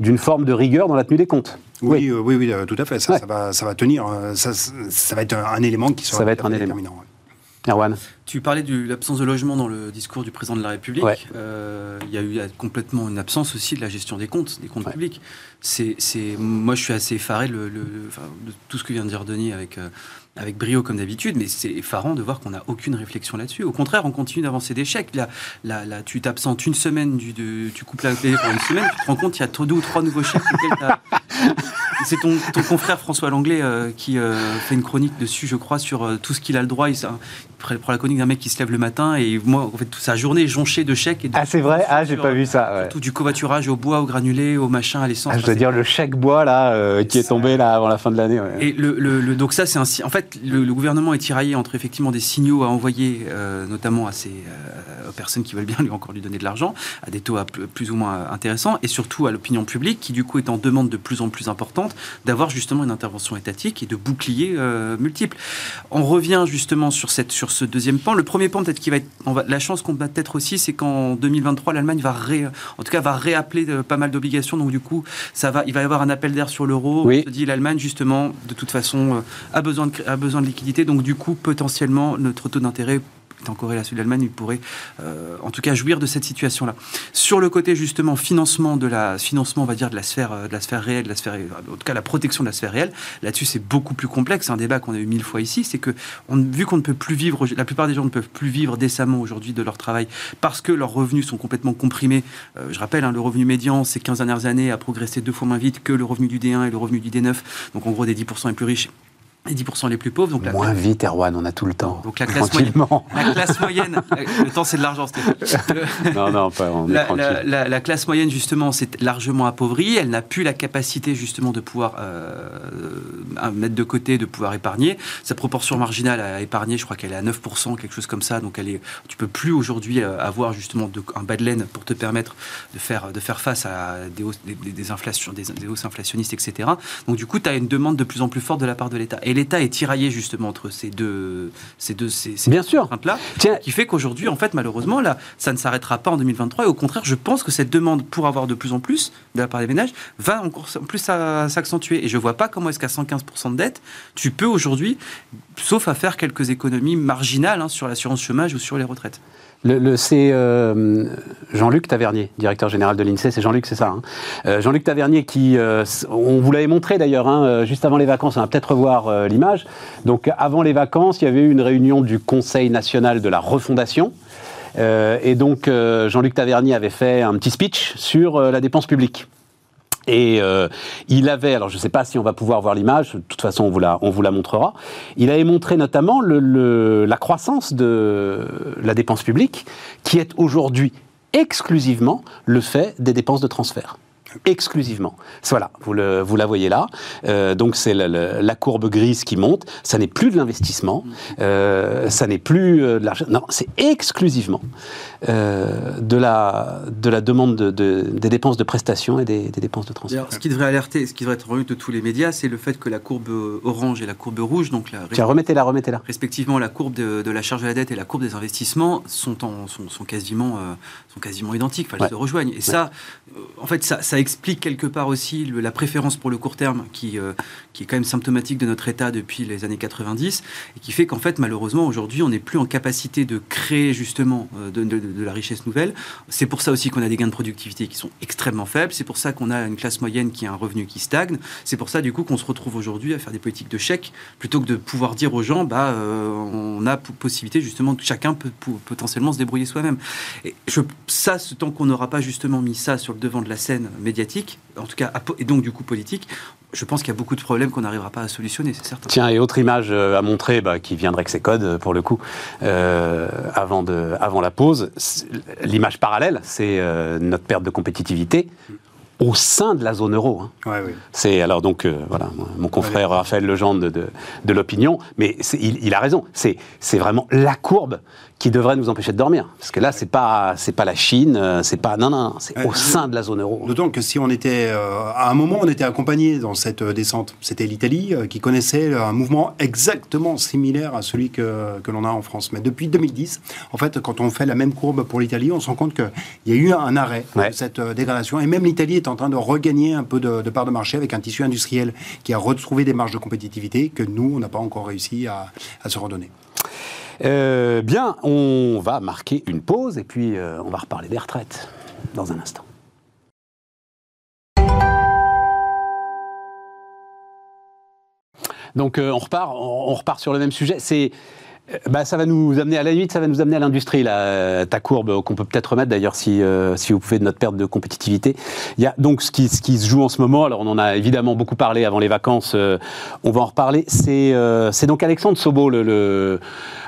d'une forme de rigueur dans la tenue des comptes. Oui, oui, oui, tout à fait. Ça, va, ça va tenir. Ça, ça va être un, élément qui sera ça va être un élément. Erwan Tu parlais de l'absence de logement dans le discours du président de la République. Euh, il y a eu complètement une absence aussi de la gestion des comptes, des comptes publics. C'est, moi, je suis assez effaré le, de tout ce que vient de dire Denis avec, euh, avec brio comme d'habitude, mais c'est effarant de voir qu'on n'a aucune réflexion là-dessus. Au contraire, on continue d'avancer des chèques. Là, là, là tu t'absentes une semaine, du, de, tu coupes la clé pour une semaine, tu te rends compte qu'il y a deux ou trois nouveaux chèques. c'est ton, confrère François Langlais euh, qui fait une chronique dessus, je crois, sur tout ce qu'il a le droit. Prend la chronique d'un mec qui se lève le matin et moi, en fait, toute sa journée jonchée de chèques. Et ah, c'est vrai? Ah, j'ai pas vu ça. Tout du covoiturage au bois, au granulé, au machin, à l'essence. Ah, je dois dire le chèque bois, là, euh, qui est tombé là avant la fin de l'année. Et le, le, donc, ça, c'est un. En fait, le, gouvernement est tiraillé entre effectivement des signaux à envoyer, euh, notamment à ces euh, personnes qui veulent bien lui encore lui donner de l'argent, à des taux plus ou moins intéressants, et surtout à l'opinion publique qui, du coup, est en demande de plus en plus importante d'avoir justement une intervention étatique et de boucliers multiples. On revient justement sur, cette, sur ce deuxième pan. Le premier pan, peut-être qui va être, la chance qu'on a peut-être aussi, c'est qu'en 2023, l'Allemagne va en tout cas, va réappeler euh, pas mal d'obligations. Donc du coup, ça va, il va y avoir un appel d'air sur l'euro. Oui. dit l'Allemagne justement, de toute façon, euh, a besoin de, a besoin de liquidité. Donc du coup, potentiellement, notre taux d'intérêt en corrélation l'Allemagne, il pourrait euh, en tout cas jouir de cette situation-là. Sur le côté justement financement de la financement, on va dire de la sphère euh, de la sphère réelle, de la sphère en tout cas la protection de la sphère réelle. Là-dessus, c'est beaucoup plus complexe. Un débat qu'on a eu mille fois ici. C'est que on, vu qu'on ne peut plus vivre, la plupart des gens ne peuvent plus vivre décemment aujourd'hui de leur travail parce que leurs revenus sont complètement comprimés. Euh, je rappelle, hein, le revenu médian ces 15 dernières années a progressé deux fois moins vite que le revenu du D1 et le revenu du D9. Donc en gros des 10% les plus riches les 10% les plus pauvres. Donc la... Moins vite, Erwan, on a tout le temps. Donc la classe, moyenne, la classe moyenne, le temps c'est de l'argent, Non, non, pas, on est la, la, la, classe moyenne, justement, c'est largement appauvrie. Elle n'a plus la capacité, justement, de pouvoir euh, mettre de côté, de pouvoir épargner. Sa proportion marginale à épargner, je crois qu'elle est à 9%, quelque chose comme ça. Donc elle est, tu peux plus aujourd'hui euh, avoir, justement, de, un bas de laine pour te permettre de faire, de faire face à des hausses, des, des inflations, des, des, hausses inflationnistes, etc. Donc du coup, tu as une demande de plus en plus forte de la part de l'État. Et l'État est tiraillé justement entre ces deux, ces deux, ces, Bien sûr. là, qui fait qu'aujourd'hui, en fait, malheureusement, là, ça ne s'arrêtera pas en 2023. Et au contraire, je pense que cette demande pour avoir de plus en plus de la part des ménages va encore plus s'accentuer. Et je vois pas comment est-ce qu'à 115% de dette, tu peux aujourd'hui, sauf à faire quelques économies marginales hein, sur l'assurance chômage ou sur les retraites. C'est euh, Jean-Luc Tavernier, directeur général de l'INSEE. C'est Jean-Luc, c'est ça. Hein. Euh, Jean-Luc Tavernier, qui, euh, on vous l'avait montré d'ailleurs, hein, juste avant les vacances. On va peut-être revoir l'image. Donc, avant les vacances, il y avait eu une réunion du Conseil national de la refondation. et donc, Jean-Luc Tavernier avait fait un petit speech sur la dépense publique. Et euh, il avait, alors je ne sais pas si on va pouvoir voir l'image, de toute façon on vous la, on vous la montrera, il avait montré notamment le, la croissance de la dépense publique, qui est aujourd'hui exclusivement le fait des dépenses de transfert exclusivement. Voilà, vous, le, vous la voyez là. Euh, donc c'est la, courbe grise qui monte. Ça n'est plus de l'investissement, euh, ça n'est plus euh, de l'argent. Non, c'est exclusivement de, la, de la demande de, des dépenses de prestations et des, dépenses de transfert. ce qui devrait alerter, ce qui devrait être revu de tous les médias, c'est le fait que la courbe orange et la courbe rouge, donc la, Tiens, remettez-la, remettez-la. Respectivement, la courbe de, la charge de la dette et la courbe des investissements sont, en, sont, sont quasiment, sont quasiment identiques. elles se rejoignent. Et ça, en fait, ça, ça explique quelque part aussi la préférence pour le court terme qui, euh, qui est quand même symptomatique de notre État depuis les années 90 et qui fait qu'en fait, malheureusement, aujourd'hui, on n'est plus en capacité de créer justement euh, de, la richesse nouvelle. C'est pour ça aussi qu'on a des gains de productivité qui sont extrêmement faibles. C'est pour ça qu'on a une classe moyenne qui a un revenu qui stagne. C'est pour ça, du coup, qu'on se retrouve aujourd'hui à faire des politiques de chèques plutôt que de pouvoir dire aux gens, bah, euh, on a possibilité justement que chacun peut, potentiellement se débrouiller soi-même. Et je, ça, ce temps qu'on n'aura pas justement mis ça sur le devant de la scène médiatique, en tout cas, et donc du coup politique, je pense qu'il y a beaucoup de problèmes qu'on n'arrivera pas à solutionner, c'est certain. Tiens, et autre image euh, à montrer, bah, qui viendrait que c'est code euh, pour le coup, euh, avant, de, avant la pause, l'image parallèle, c'est notre perte de compétitivité au sein de la zone euro. Hein. C'est alors donc voilà mon confrère Raphaël Legendre de, de, de l'opinion, mais il, il, a raison. C'est c'est vraiment la courbe qui devrait nous empêcher de dormir. Parce que là, c'est pas, c'est pas la Chine, euh, c'est pas, non, non, c'est au sein de la zone euro. D'autant que si on était, euh, à un moment, on était accompagné dans cette euh, descente. C'était l'Italie qui connaissait un mouvement exactement similaire à celui que, que l'on a en France. Mais depuis 2010, en fait, quand on fait la même courbe pour l'Italie, on se rend compte qu'il y a eu un arrêt de cette dégradation. Et même l'Italie est en train de regagner un peu de, part de marché avec un tissu industriel qui a retrouvé des marges de compétitivité que nous, on n'a pas encore réussi à, se redonner. Euh, bien, on va marquer une pause et puis euh, on va reparler des retraites dans un instant. Donc euh, on repart, on, repart sur le même sujet. C'est bah, ça va nous amener à la limite, ça va nous amener à l'industrie, ta courbe qu'on peut peut-être remettre d'ailleurs si, euh, si vous pouvez de notre perte de compétitivité. Il y a donc ce qui, ce qui se joue en ce moment, alors on en a évidemment beaucoup parlé avant les vacances, on va en reparler, c'est c'est donc Alexandre Sobo, le,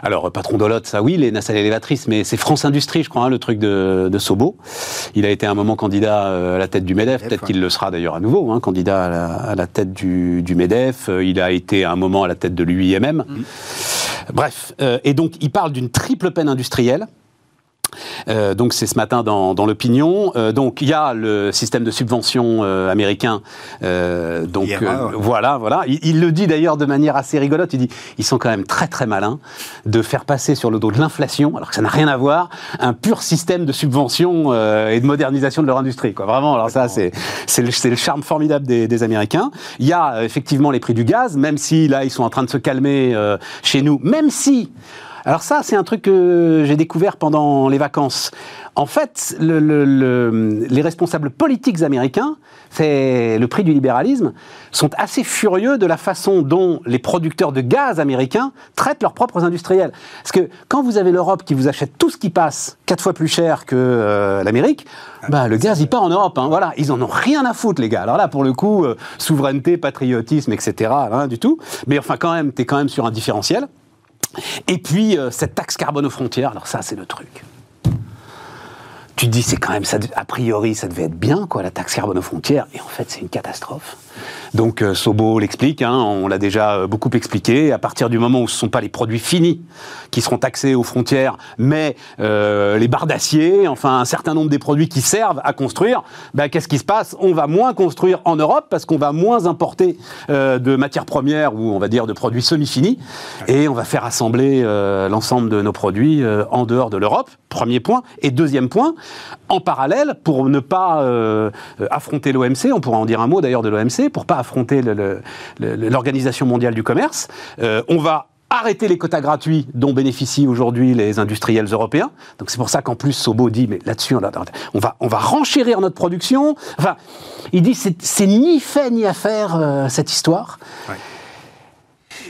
alors patron d'Olot, ça oui, les nacelles élévatrices, mais c'est France Industrie, je crois, hein, le truc de, de, Sobo. Il a été un moment candidat à la tête du MEDEF, peut-être qu'il le sera d'ailleurs à nouveau, hein, candidat à la, tête du, du, MEDEF. Il a été un moment à la tête de l'UIMM. Mmh. Bref, euh, et donc il parle d'une triple peine industrielle. Euh, donc c'est ce matin dans, l'opinion. Euh, donc il y a le système de subvention américain. donc voilà, voilà. Il, le dit d'ailleurs de manière assez rigolote. Il dit ils sont quand même très très malins de faire passer sur le dos de l'inflation, alors que ça n'a rien à voir, un pur système de subvention et de modernisation de leur industrie. Quoi. Vraiment. Alors ça c'est c'est le, charme formidable des, des, Américains. Il y a effectivement les prix du gaz, même si là ils sont en train de se calmer chez nous, même si alors ça, c'est un truc que j'ai découvert pendant les vacances. En fait, les responsables politiques américains, c'est le prix du libéralisme, sont assez furieux de la façon dont les producteurs de gaz américains traitent leurs propres industriels. Parce que quand vous avez l'Europe qui vous achète tout ce qui passe quatre fois plus cher que euh, l'Amérique, bah, le gaz, il part en Europe. Hein. voilà, ils en ont rien à foutre, les gars. Alors là, pour le coup, euh, souveraineté, patriotisme, etc., rien du tout. Mais enfin, quand même, t'es quand même sur un différentiel. Et puis, euh, cette taxe carbone aux frontières, alors ça, c'est le truc. Tu te dis, c'est quand même, ça, a priori, ça devait être bien, quoi, la taxe carbone aux frontières, et en fait, c'est une catastrophe. Donc euh, Sobo l'explique, hein, on l'a déjà euh, beaucoup expliqué, à partir du moment où ce ne sont pas les produits finis qui seront taxés aux frontières, mais euh, les barres d'acier, enfin un certain nombre des produits qui servent à construire, ben, qu'est-ce qui se passe? On va moins construire en Europe parce qu'on va moins importer de matières premières ou on va dire de produits semi-finis, et on va faire assembler l'ensemble de nos produits en dehors de l'Europe, premier point. Et deuxième point, en parallèle, pour ne pas affronter l'OMC, on pourra en dire un mot d'ailleurs de l'OMC, pour pas affronter l'Organisation mondiale du commerce. Euh, on va arrêter les quotas gratuits dont bénéficient aujourd'hui les industriels européens. Donc c'est pour ça qu'en plus Sobo dit, mais là-dessus, on, va, on va renchérir notre production. Enfin, il dit, c'est ni fait ni à faire euh, cette histoire.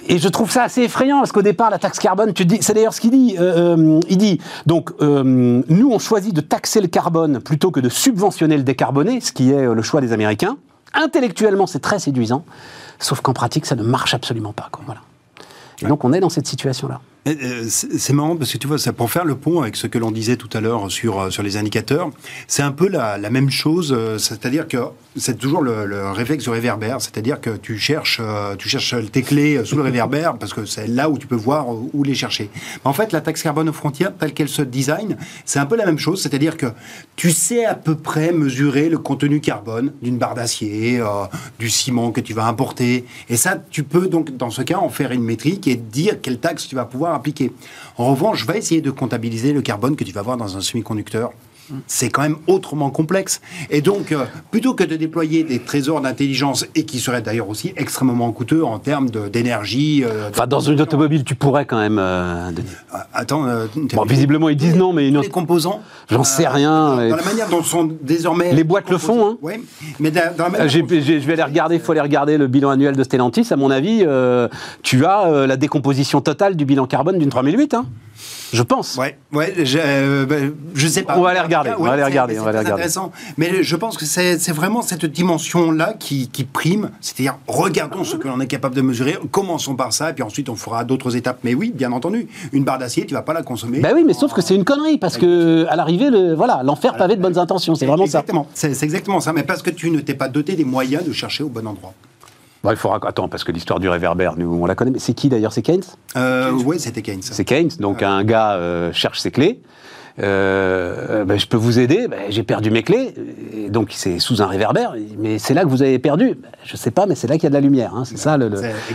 Et je trouve ça assez effrayant parce qu'au départ, la taxe carbone, tu dis, c'est d'ailleurs ce qu'il dit. Euh, il dit donc nous on choisit de taxer le carbone plutôt que de subventionner le décarboné, ce qui est le choix des Américains. Intellectuellement, c'est très séduisant, sauf qu'en pratique, ça ne marche absolument pas. Quoi. Voilà. Et donc, on est dans cette situation-là. Euh, c'est marrant parce que tu vois, ça pour faire le pont avec ce que l'on disait tout à l'heure sur, euh, sur les indicateurs, c'est un peu la, la même chose, euh, c'est-à-dire que c'est toujours le, le, réflexe réverbère, c'est-à-dire que tu cherches, tu cherches tes clés sous le réverbère parce que c'est là où tu peux voir où les chercher. en fait, la taxe carbone aux frontières, telle qu'elle se design, c'est un peu la même chose, c'est-à-dire que tu sais à peu près mesurer le contenu carbone d'une barre d'acier, du ciment que tu vas importer, et ça, tu peux donc dans ce cas en faire une métrique et dire quelle taxe tu vas pouvoir appliquer. En revanche, je vais essayer de comptabiliser le carbone que tu vas avoir dans un semi-conducteur c'est quand même autrement complexe. Et donc, euh, plutôt que de déployer des trésors d'intelligence, et qui seraient d'ailleurs aussi extrêmement coûteux en termes d'énergie... Euh, enfin, dans une automobile, tu pourrais quand même... Euh, attends... bon, visiblement, ils disent non, mais... Une autre... Les composants J'en sais rien. Dans, la manière dont sont désormais... Les boîtes le font, hein. Oui, mais dans, la manière Je vais aller regarder, il faut aller regarder le bilan annuel de Stellantis, à mon avis, tu as la décomposition totale du bilan carbone d'une 3008, hein je pense. Ouais, ouais, je, euh, bah, je sais pas. On va aller regarder. on va regarder. On va regarder. intéressant. Mais je pense que c'est vraiment cette dimension-là qui, qui, prime. C'est-à-dire, regardons ce que l'on est capable de mesurer. Commençons par ça, et puis ensuite on fera d'autres étapes. Mais oui, bien entendu, une barre d'acier, tu vas pas la consommer. Ben oui, mais sauf que c'est une connerie parce que à l'arrivée, le, voilà, l'enfer pavé de bonnes intentions. C'est vraiment ça. Exactement. C'est exactement ça. Mais parce que tu ne t'es pas doté des moyens de chercher au bon endroit il faudra... Attends, parce que l'histoire du réverbère, nous, on la connaît. Mais c'est qui d'ailleurs? C'est Keynes? Euh, Oui, c'était Keynes. C'est Keynes. Donc un gars euh, cherche ses clés. Euh, ben, je peux vous aider, ben, j'ai perdu mes clés, donc c'est sous un réverbère, mais c'est là que vous avez perdu. Ben, je sais pas, mais c'est là qu'il y a de la lumière. Hein. c'est ça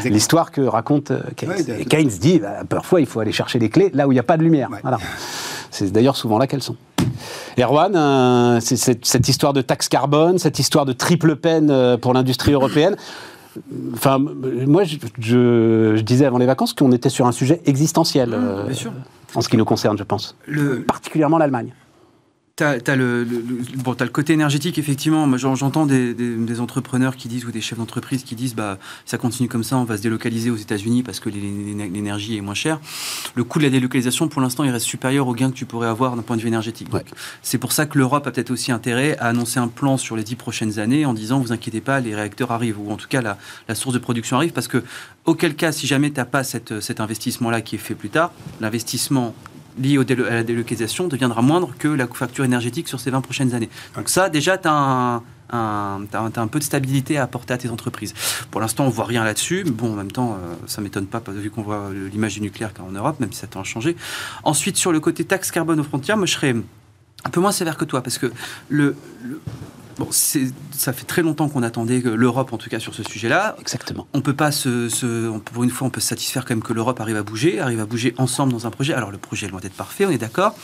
l'histoire que raconte Keynes. Et Keynes dit, parfois il faut aller chercher les clés là où il n'y a pas de lumière. Voilà. C'est d'ailleurs souvent là qu'elles sont. Erwan, cette histoire de taxe carbone, cette histoire de triple peine pour l'industrie européenne, Enfin, moi, je, disais avant les vacances qu'on était sur un sujet existentiel. Mmh, en ce qui nous concerne, je pense. Particulièrement l'Allemagne. Tu as, le, bon, as le côté énergétique, effectivement. J'entends des, des, entrepreneurs qui disent, ou des chefs d'entreprise qui disent, bah, ça continue comme ça, on va se délocaliser aux États-Unis parce que l'énergie est moins chère. Le coût de la délocalisation, pour l'instant, il reste supérieur au gain que tu pourrais avoir d'un point de vue énergétique. C'est pour ça que l'Europe a peut-être aussi intérêt à annoncer un plan sur les dix prochaines années en disant, vous inquiétez pas, les réacteurs arrivent, ou en tout cas, la, la source de production arrive, parce que, auquel cas, si jamais tu n'as pas cette, cet investissement-là qui est fait plus tard, l'investissement lié à la délocalisation deviendra moindre que la facture énergétique sur ces 20 prochaines années. Donc ça, déjà, tu as un, un, peu de stabilité à apporter à tes entreprises. Pour l'instant, on voit rien là-dessus, bon, en même temps, euh, ça m'étonne pas, vu qu'on voit l'image du nucléaire en Europe, même si ça tend à changer. Ensuite, sur le côté taxe carbone aux frontières, moi, je serais un peu moins sévère que toi, parce que le Bon, ça fait très longtemps qu'on attendait l'Europe, en tout cas sur ce sujet-là. Exactement. On peut pas se, pour une fois, on peut se satisfaire quand même que l'Europe arrive à bouger, arrive à bouger ensemble dans un projet. Alors le projet est loin d'être parfait, on est d'accord.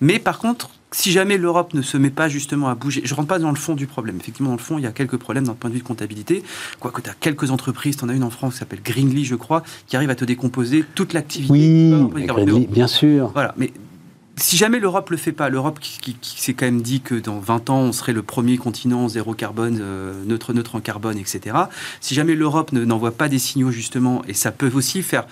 Mais par contre, si jamais l'Europe ne se met pas justement à bouger, je rentre pas dans le fond du problème. Effectivement, dans le fond, il y a quelques problèmes d'un point de vue de comptabilité. Quoique tu as quelques entreprises, tu en as une en France qui s'appelle Greenly, je crois, qui arrive à te décomposer toute l'activité. Oui, Greenly, bien sûr. Voilà, mais si jamais l'Europe le fait pas, l'Europe qui, s'est quand même dit que dans 20 ans, on serait le premier continent zéro carbone, euh, neutre, neutre en carbone, etc. Si jamais l'Europe n'envoie pas des signaux, justement, et ça peut aussi faire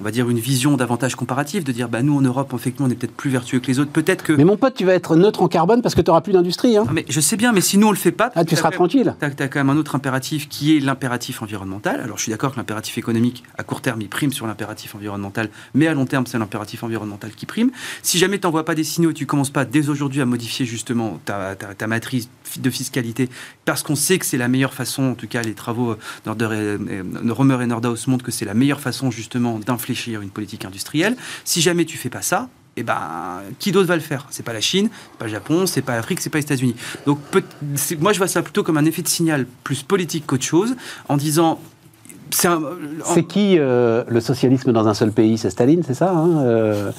on va dire, une vision davantage comparative, de dire, bah, nous, en Europe, effectivement, on est peut-être plus vertueux que les autres. Peut-être que. Mais mon pote, tu vas être neutre en carbone parce que tu n'auras plus d'industrie. Hein. Mais je sais bien, mais si nous, on le fait pas. Ah, tu seras tranquille. Tu as, quand même un autre impératif qui est l'impératif environnemental. Alors, je suis d'accord que l'impératif économique, à court terme, il prime sur l'impératif environnemental, mais à long terme, c'est l'impératif environnemental qui prime. Si jamais tu n'envoies pas des signaux et tu commences pas dès aujourd'hui à modifier justement ta, ta, matrice de fiscalité, parce qu'on sait que c'est la meilleure façon, en tout cas, les travaux de Romer et Nordhaus montrent que c'est la meilleure façon, justement, d'infléchir une politique industrielle. Si jamais tu fais pas ça, eh ben, qui d'autre va le faire? C'est pas la Chine, c'est pas le Japon, c'est pas l'Afrique, c'est pas les États-Unis. Donc, moi, je vois ça plutôt comme un effet de signal plus politique qu'autre chose, en disant c'est qui euh, le socialisme dans un seul pays? C'est Staline, c'est ça hein, euh,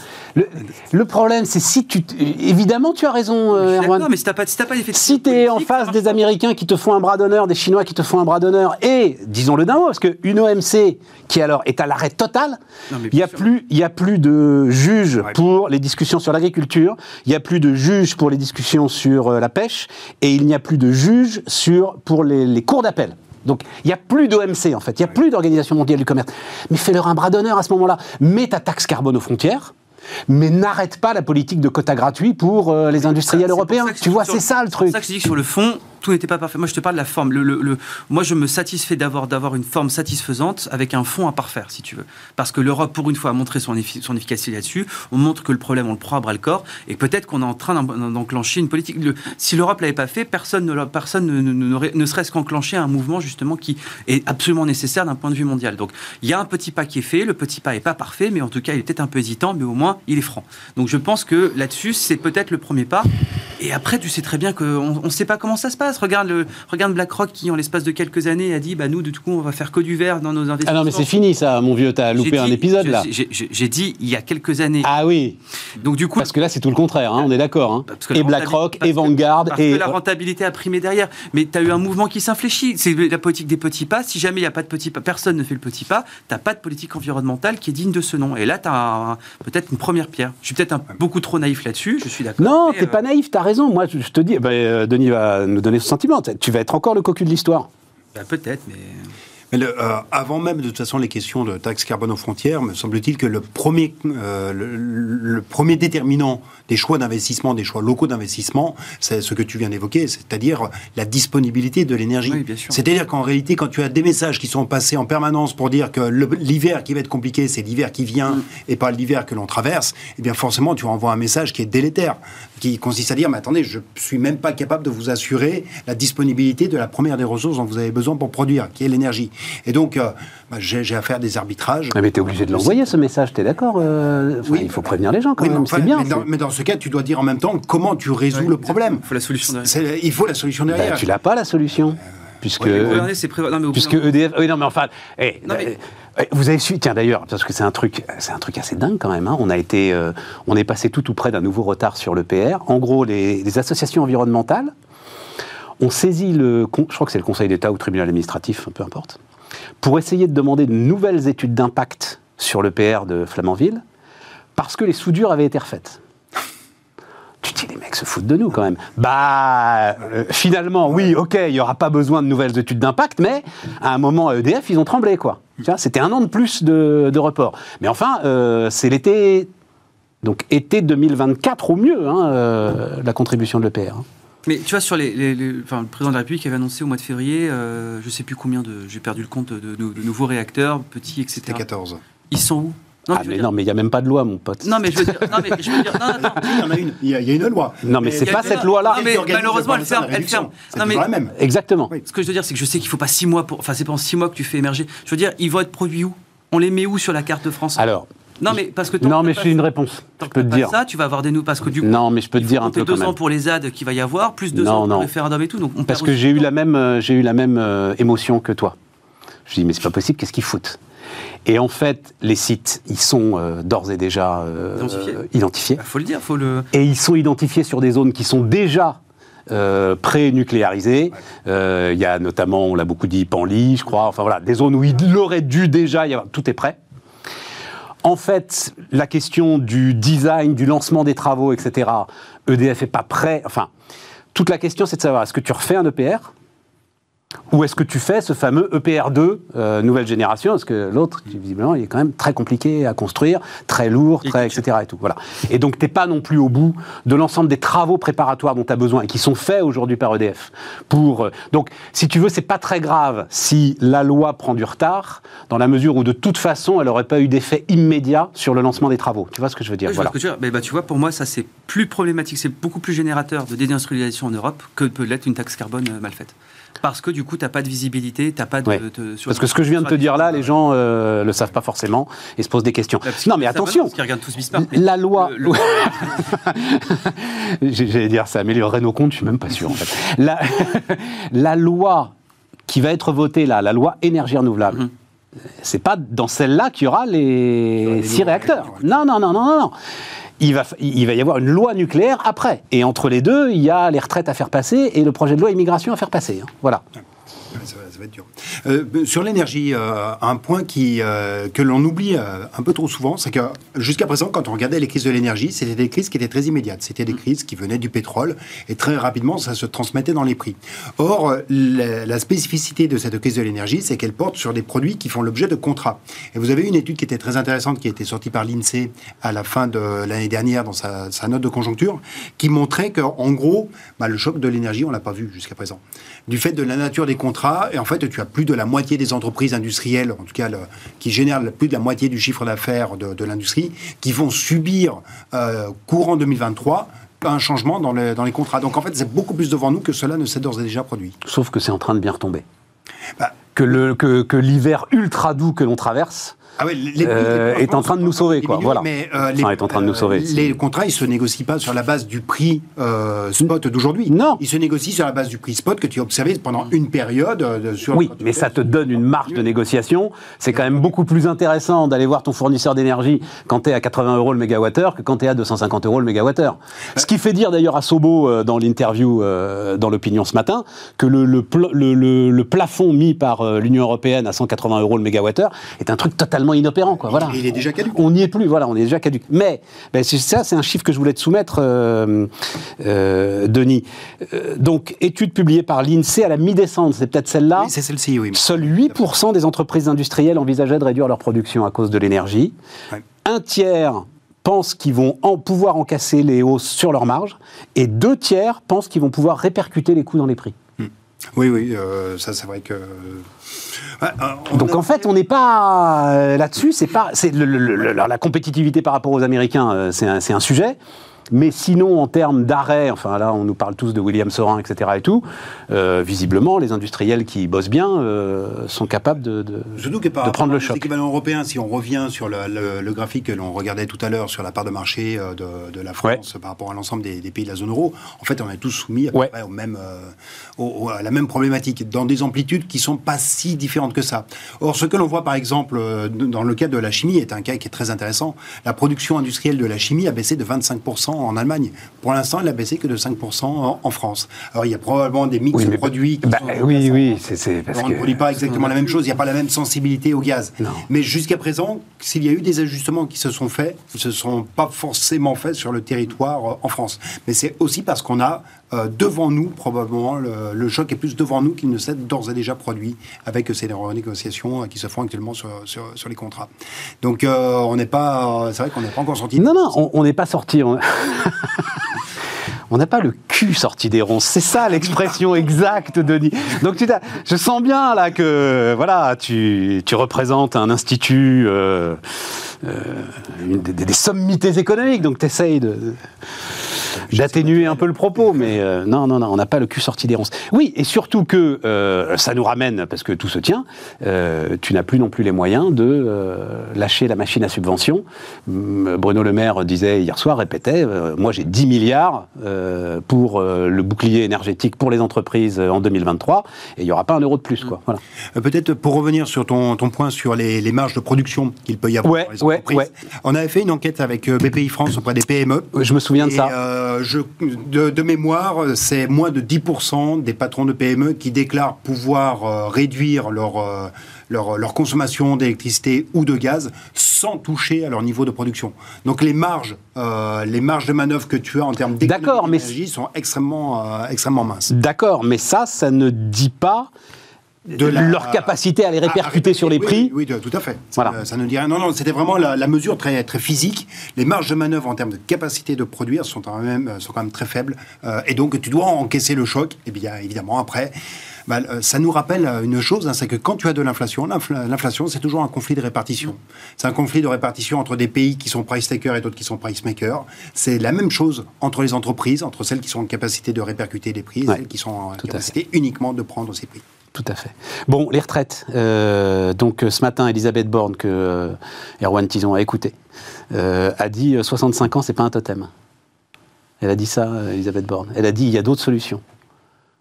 le, problème, c'est si tu. Évidemment, tu as raison, euh, Erwan. mais si t'as pas, si pas Si tu es en face des Américains qui te font un bras d'honneur, des Chinois qui te font un bras d'honneur, et, disons-le d'un mot, parce qu'une OMC qui alors est à l'arrêt total, il n'y a, plus, a plus de juges pour les discussions sur l'agriculture, il n'y a plus de juges pour les discussions sur la pêche, et il n'y a plus de juges sur, pour les cours d'appel. Donc il n'y a plus d'OMC en fait, il n'y a plus d'Organisation mondiale du commerce. Mais fais-leur un bras d'honneur à ce moment-là. Mets ta taxe carbone aux frontières, mais n'arrête pas la politique de quotas gratuits pour euh, les industriels européens. Tu vois, c'est ça le truc. C'est ça que je dis que sur le fond, tout n'était pas parfait. Moi, je te parle de la forme. Moi, je me satisfais d'avoir, une forme satisfaisante avec un fond à parfaire, si tu veux. Parce que l'Europe, pour une fois, a montré son, efficacité là-dessus. On montre que le problème, on le prend à bras le corps. Et peut-être qu'on est en train d'enclencher une politique. si l'Europe l'avait pas fait, personne ne, personne ne, ne, serait-ce qu'enclencher un mouvement, justement, qui est absolument nécessaire d'un point de vue mondial. Donc, il y a un petit pas qui est fait. Le petit pas n'est pas parfait, mais en tout cas, il est peut-être un peu hésitant, mais au moins, il est franc. Donc, je pense que là-dessus, c'est peut-être le premier pas. Et après, tu sais très bien qu'on ne sait pas comment ça se passe. Regarde, le, regarde BlackRock qui, en l'espace de quelques années, a dit bah, nous, de tout coup, on va faire que du vert dans nos investissements. Ah non, mais c'est fini ça, mon vieux, t'as loupé un épisode là. J'ai dit il y a quelques années. Ah oui. Donc du coup. Parce que là, c'est tout le contraire, hein, on est d'accord. Hein. Et BlackRock, et Vanguard. Parce et... que la rentabilité a primé derrière. Mais tu as eu un mouvement qui s'infléchit. C'est la politique des petits pas. Si jamais il n'y a pas de petits pas, personne ne fait le petit pas, tu pas de politique environnementale qui est digne de ce nom. Et là, tu as peut-être une première pierre. Je suis peut-être beaucoup trop naïf là-dessus, je suis d'accord. Non, t'es pas euh, naïf, tu as raison. Moi, je te dis, bah, euh, Denis va nous donner son sentiment. Tu vas être encore le cocu de l'histoire. Bah, peut-être, mais. Mais euh, avant même, de toute façon, les questions de taxe carbone aux frontières, me semble-t-il que le premier, le, premier déterminant des choix d'investissement, des choix locaux d'investissement, c'est ce que tu viens d'évoquer, c'est-à-dire la disponibilité de l'énergie. c'est-à-dire qu'en réalité, quand tu as des messages qui sont passés en permanence pour dire que l'hiver qui va être compliqué, c'est l'hiver qui vient mm. et pas l'hiver que l'on traverse, eh bien forcément, tu envoies un message qui est délétère, qui consiste à dire, mais attendez, je suis même pas capable de vous assurer la disponibilité de la première des ressources dont vous avez besoin pour produire, qui est l'énergie. Et donc, euh, bah, j'ai à faire des arbitrages. Mais tu es obligé de l'envoyer, ce message, tu es d'accord euh, oui, Il faut prévenir les gens quand même, c'est bien. mais dans, ce cas, tu dois dire en même temps comment tu résous le problème. Il faut la solution derrière. Il faut la solution derrière. Ben, tu l'as pas, la solution puisque, puisque EDF. Oui, non, mais enfin. Eh, eh, vous avez su, tiens d'ailleurs, parce que c'est un truc, c'est un truc assez dingue quand même. Hein. on a été, euh, on est passé tout ou près d'un nouveau retard sur le PR. En gros, les, les associations environnementales ont saisi le, je crois que c'est le Conseil d'État ou le tribunal administratif, peu importe, pour essayer de demander de nouvelles études d'impact sur le PR de Flamanville, parce que les soudures avaient été refaites. Tu dis, les mecs se foutent de nous quand même. Bah, euh, finalement, oui, ok, il n'y aura pas besoin de nouvelles études d'impact, mais à un moment, à EDF, ils ont tremblé, quoi. C'était un an de plus de, report. Mais enfin, euh, c'est l'été, donc été 2024 au mieux, hein, euh, la contribution de l'EPR. Hein. Mais tu vois, sur les, enfin, le président de la République avait annoncé au mois de février, je ne sais plus combien de, j'ai perdu le compte, de, de nouveaux réacteurs, petits, etc. C'était 14. Ils sont où? Non, ah, mais non, mais il n'y a même pas de loi, mon pote. Non, mais je veux dire. Non, mais je veux dire. Non, non, Il y en a une. Il y a, une loi. Non, mais, c'est pas cette loi-là. mais malheureusement, elle ferme. Elle ferme. Non, mais. Même. Exactement. Ce que je veux dire, c'est que je sais qu'il ne faut pas six mois pour. Enfin, c'est pendant six mois que tu fais émerger. Je veux dire, ils vont être produits où? On les met où sur la carte de France Alors. Non, mais parce que. Non, mais j'ai une réponse. Je peux te dire. ça, tu vas avoir des nous parce que du coup. Non, mais je peux te dire un peu. deux ans pour les ZAD qu'il va y avoir, plus deux ans pour le référendum et tout. Donc parce que j'ai eu, la même, euh, j'ai eu la même euh, émotion que toi. Je dis, mais c'est pas possible, qu'est-ce qu'ils foutent? Et en fait, les sites, ils sont euh, d'ores et déjà euh, identifiés. Il bah, faut le dire, faut le. Et ils sont identifiés sur des zones qui sont déjà euh, pré-nucléarisées. Il y a notamment, on l'a beaucoup dit, Panly, je crois. Enfin voilà, des zones où il aurait dû déjà y avoir. Tout est prêt. En fait, la question du design, du lancement des travaux, etc., EDF n'est pas prêt. Enfin, toute la question, c'est de savoir est-ce que tu refais un EPR ou est-ce que tu fais ce fameux EPR2, euh, nouvelle génération? Parce que l'autre, visiblement, il est quand même très compliqué à construire, très lourd, très, etc. Et, tout, voilà. et donc, tu n'es pas non plus au bout de l'ensemble des travaux préparatoires dont tu as besoin et qui sont faits aujourd'hui par EDF. Pour, euh, donc, si tu veux, c'est pas très grave si la loi prend du retard, dans la mesure où, de toute façon, elle n'aurait pas eu d'effet immédiat sur le lancement des travaux. Tu vois ce que je veux dire? Voilà. tu, Mais bah, tu vois, pour moi, ça, c'est plus problématique, c'est beaucoup plus générateur de désindustrialisation en Europe que peut l'être une taxe carbone euh, mal faite parce que du coup, tu n'as pas de visibilité, tu pas de... parce que ce que je viens de te dire là, les gens ne euh, le savent pas forcément et se posent des questions. non, mais attention, la loi... J'allais dire, ça améliorerait nos comptes, je suis même pas sûr en fait. La, la loi qui va être votée là, la loi énergie renouvelable, mhm. c'est pas dans celle-là qu'il y aura les, six réacteurs. Non, non, non, non, non, non il va, y avoir une loi nucléaire après. Et entre les deux, il y a les retraites à faire passer et le projet de loi immigration à faire passer. Hein. Voilà. Ça va, être dur. Euh, sur l'énergie, euh, un point qui, euh, que l'on oublie un peu trop souvent, c'est que jusqu'à présent, quand on regardait les crises de l'énergie, c'était des crises qui étaient très immédiates. C'était des mm. crises qui venaient du pétrole et très rapidement, ça se transmettait dans les prix. Or, la, spécificité de cette crise de l'énergie, c'est qu'elle porte sur des produits qui font l'objet de contrats. Et vous avez une étude qui était très intéressante, qui a été sortie par l'INSEE à la fin de l'année dernière dans sa, note de conjoncture, qui montrait qu'en gros, bah, le choc de l'énergie, on l'a pas vu jusqu'à présent. Du fait de la nature des contrats, et en fait, tu as plus de la moitié des entreprises industrielles, en tout cas qui génèrent plus de la moitié du chiffre d'affaires de, l'industrie, qui vont subir euh, courant 2023 un changement dans, dans, les contrats. Donc en fait, c'est beaucoup plus devant nous que cela ne s'est d'ores et déjà produit. Sauf que c'est en train de bien retomber. Bah, que l'hiver que, ultra doux que l'on traverse ah euh, est en train de nous sauver, quoi. Voilà. Mais euh, les, est en train de nous sauver. les contrats, ils se négocient pas sur la base du prix euh, spot d'aujourd'hui. Non. Ils se négocient sur la base du prix spot que tu as observé pendant une période. sur oui, mais ça te donne une marge de négociation. C'est quand même beaucoup plus intéressant d'aller voir ton fournisseur d'énergie quand tu es à 80 euros le mégawattheure que quand tu es à 250 euros le mégawattheure. Ce qui fait dire d'ailleurs à Sobo dans l'interview dans l'opinion ce matin que le, le, le plafond mis par l'Union européenne à 180 euros le mégawattheure est un truc totalement inopérant. Quoi. Voilà. Il est déjà caduque. On n'y est plus, voilà, on est déjà caduque. Mais ben, ça, c'est un chiffre que je voulais te soumettre, euh, euh, Denis. Euh, donc, étude publiée par l'INSEE à la mi-décembre, c'est peut-être celle-là. Oui, c'est celle-ci, oui. Seuls 8% des entreprises industrielles envisageaient de réduire leur production à cause de l'énergie. Un tiers pensent qu'ils vont en pouvoir encasser les hausses sur leur marge, et deux tiers pensent qu'ils vont pouvoir répercuter les coûts dans les prix. Oui, oui, ça c'est vrai que euh, Donc en fait, on n'est pas euh, là-dessus. C'est pas, c'est la compétitivité par rapport aux Américains, euh, c'est un, un, sujet. Mais sinon, en termes d'arrêt, enfin là, on nous parle tous de William Sorin, etc. et tout, euh, visiblement, les industriels qui bossent bien euh, sont capables de, de, de prendre le choc. L'équivalent européen, si on revient sur le, graphique que l'on regardait tout à l'heure sur la part de marché euh, de, la France par rapport à l'ensemble des, pays de la zone euro, en fait, on est tous soumis à, au à la même problématique, dans des amplitudes qui sont pas si différentes que ça. Or, ce que l'on voit, par exemple, dans le cas de la chimie, est un cas qui est très intéressant. La production industrielle de la chimie a baissé de 25% en Allemagne. Pour l'instant, elle a baissé que de 5% en, France. Alors, il y a probablement des mix de produits qui bah, sont... Oui, oui, c'est parce On ne produit pas exactement la même chose, il n'y a pas la même sensibilité au gaz. Mais jusqu'à présent, s'il y a eu des ajustements qui se sont faits, ils ne se sont pas forcément faits sur le territoire euh, en France. Mais c'est aussi parce qu'on a euh, devant nous, probablement, le, choc est plus devant nous qu'il ne s'est d'ores et déjà produit avec ces renégociations euh, qui se font actuellement sur, sur, les contrats. Donc, on n'est pas, c'est vrai qu'on n'est pas encore sorti. Non, non, on n'est pas sorti. on n'a pas le cul sorti des ronces. C'est ça l'expression exacte, Denis. Donc je sens bien là que voilà, tu, tu représentes un institut, euh, euh, des, sommités économiques, donc tu essayes d'atténuer un peu le propos, mais euh, non, non, non, on n'a pas le cul sorti des ronces. Oui, et surtout que ça nous ramène, parce que tout se tient, tu n'as plus non plus les moyens de lâcher la machine à subvention. Bruno Le Maire disait hier soir, répétait, moi j'ai 10 milliards pour le bouclier énergétique pour les entreprises en 2023, et il n'y aura pas un euro de plus. Quoi. Voilà. Peut-être pour revenir sur ton, ton point sur les, marges de production qu'il peut y avoir ouais, les entreprises, on avait fait une enquête avec BPI France auprès des PME. Je me souviens de ça euh, je, de, mémoire, c'est moins de 10% des patrons de PME qui déclarent pouvoir euh, réduire leur, euh, leur, leur, consommation d'électricité ou de gaz sans toucher à leur niveau de production. Donc les marges, les marges de manœuvre que tu as en termes d'énergie sont extrêmement, extrêmement minces. D'accord, mais ça, ça ne dit pas de leur capacité à les répercuter sur les prix. Oui, tout à fait. Voilà. Ça, ne dit rien. Non, non, c'était vraiment la, mesure très, très physique. Les marges de manœuvre en termes de capacité de produire sont quand même, sont quand même très faibles. Euh, et donc, tu dois encaisser le choc. Et bien, évidemment, après, bah, euh, ça nous rappelle une chose, hein, c'est que quand tu as de l'inflation, l'inflation, c'est toujours un conflit de répartition. C'est un conflit de répartition entre des pays qui sont price takers et d'autres qui sont price makers. C'est la même chose entre les entreprises, entre celles qui sont en capacité de répercuter les prix et celles qui sont en capacité uniquement de prendre ces prix. Tout à fait. Bon, les retraites. Euh, donc ce matin, Elisabeth Borne, que euh, Erwan Tison a écouté, euh, a dit 65 ans, c'est pas un totem. Elle a dit ça, Elisabeth Borne. Elle a dit il y a d'autres solutions.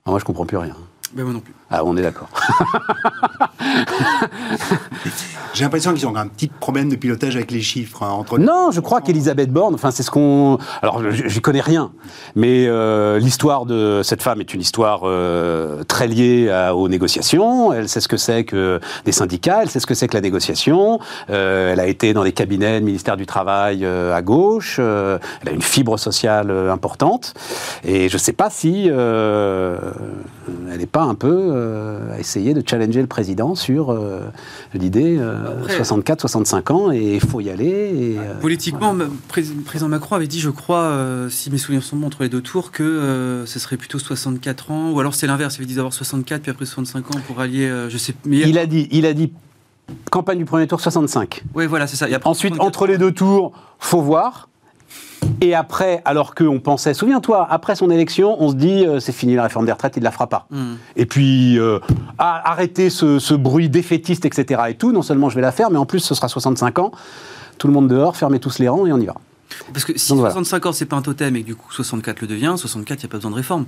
moi, je comprends plus rien. Ben moi non plus. Ah, on est d'accord. J'ai l'impression qu'ils ont un petit problème de pilotage avec les chiffres. Hein, entre non, je crois qu'Elisabeth Borne, enfin c'est ce qu'on... Alors j'y connais rien, mais euh, l'histoire de cette femme est une histoire euh, très liée aux négociations. Elle sait ce que c'est que des syndicats, elle sait ce que c'est que la négociation. Euh, elle a été dans les cabinets du ministère du Travail à gauche. elle a une fibre sociale importante. Et je ne sais pas si elle n'est pas un peu à essayer de challenger le président sur l'idée 64, 65 ans et il faut y aller. Et, euh, Politiquement, le président Macron avait dit, je crois, euh, si mes souvenirs sont bons entre les deux tours, que euh, ce serait plutôt 64 ans, ou alors c'est l'inverse, il avait dit d'avoir 64 puis après 65 ans pour allier, je sais. Mais il a dit, il a dit campagne du premier tour 65. Oui, voilà, c'est ça. Ensuite, entre les deux tours, faut voir. Et après, alors qu'on pensait, souviens-toi, après son élection, on se dit, euh, c'est fini la réforme des retraites, il ne la fera pas. Hmm. Et puis, euh, arrêter ce, bruit défaitiste, etc. et tout, non seulement je vais la faire, mais en plus, ce sera 65 ans, tout le monde dehors, fermez tous les rangs et on y va. Parce que si 65 ans, c'est pas un totem et que du coup 64 le devient, 64, il n'y a pas besoin de réforme.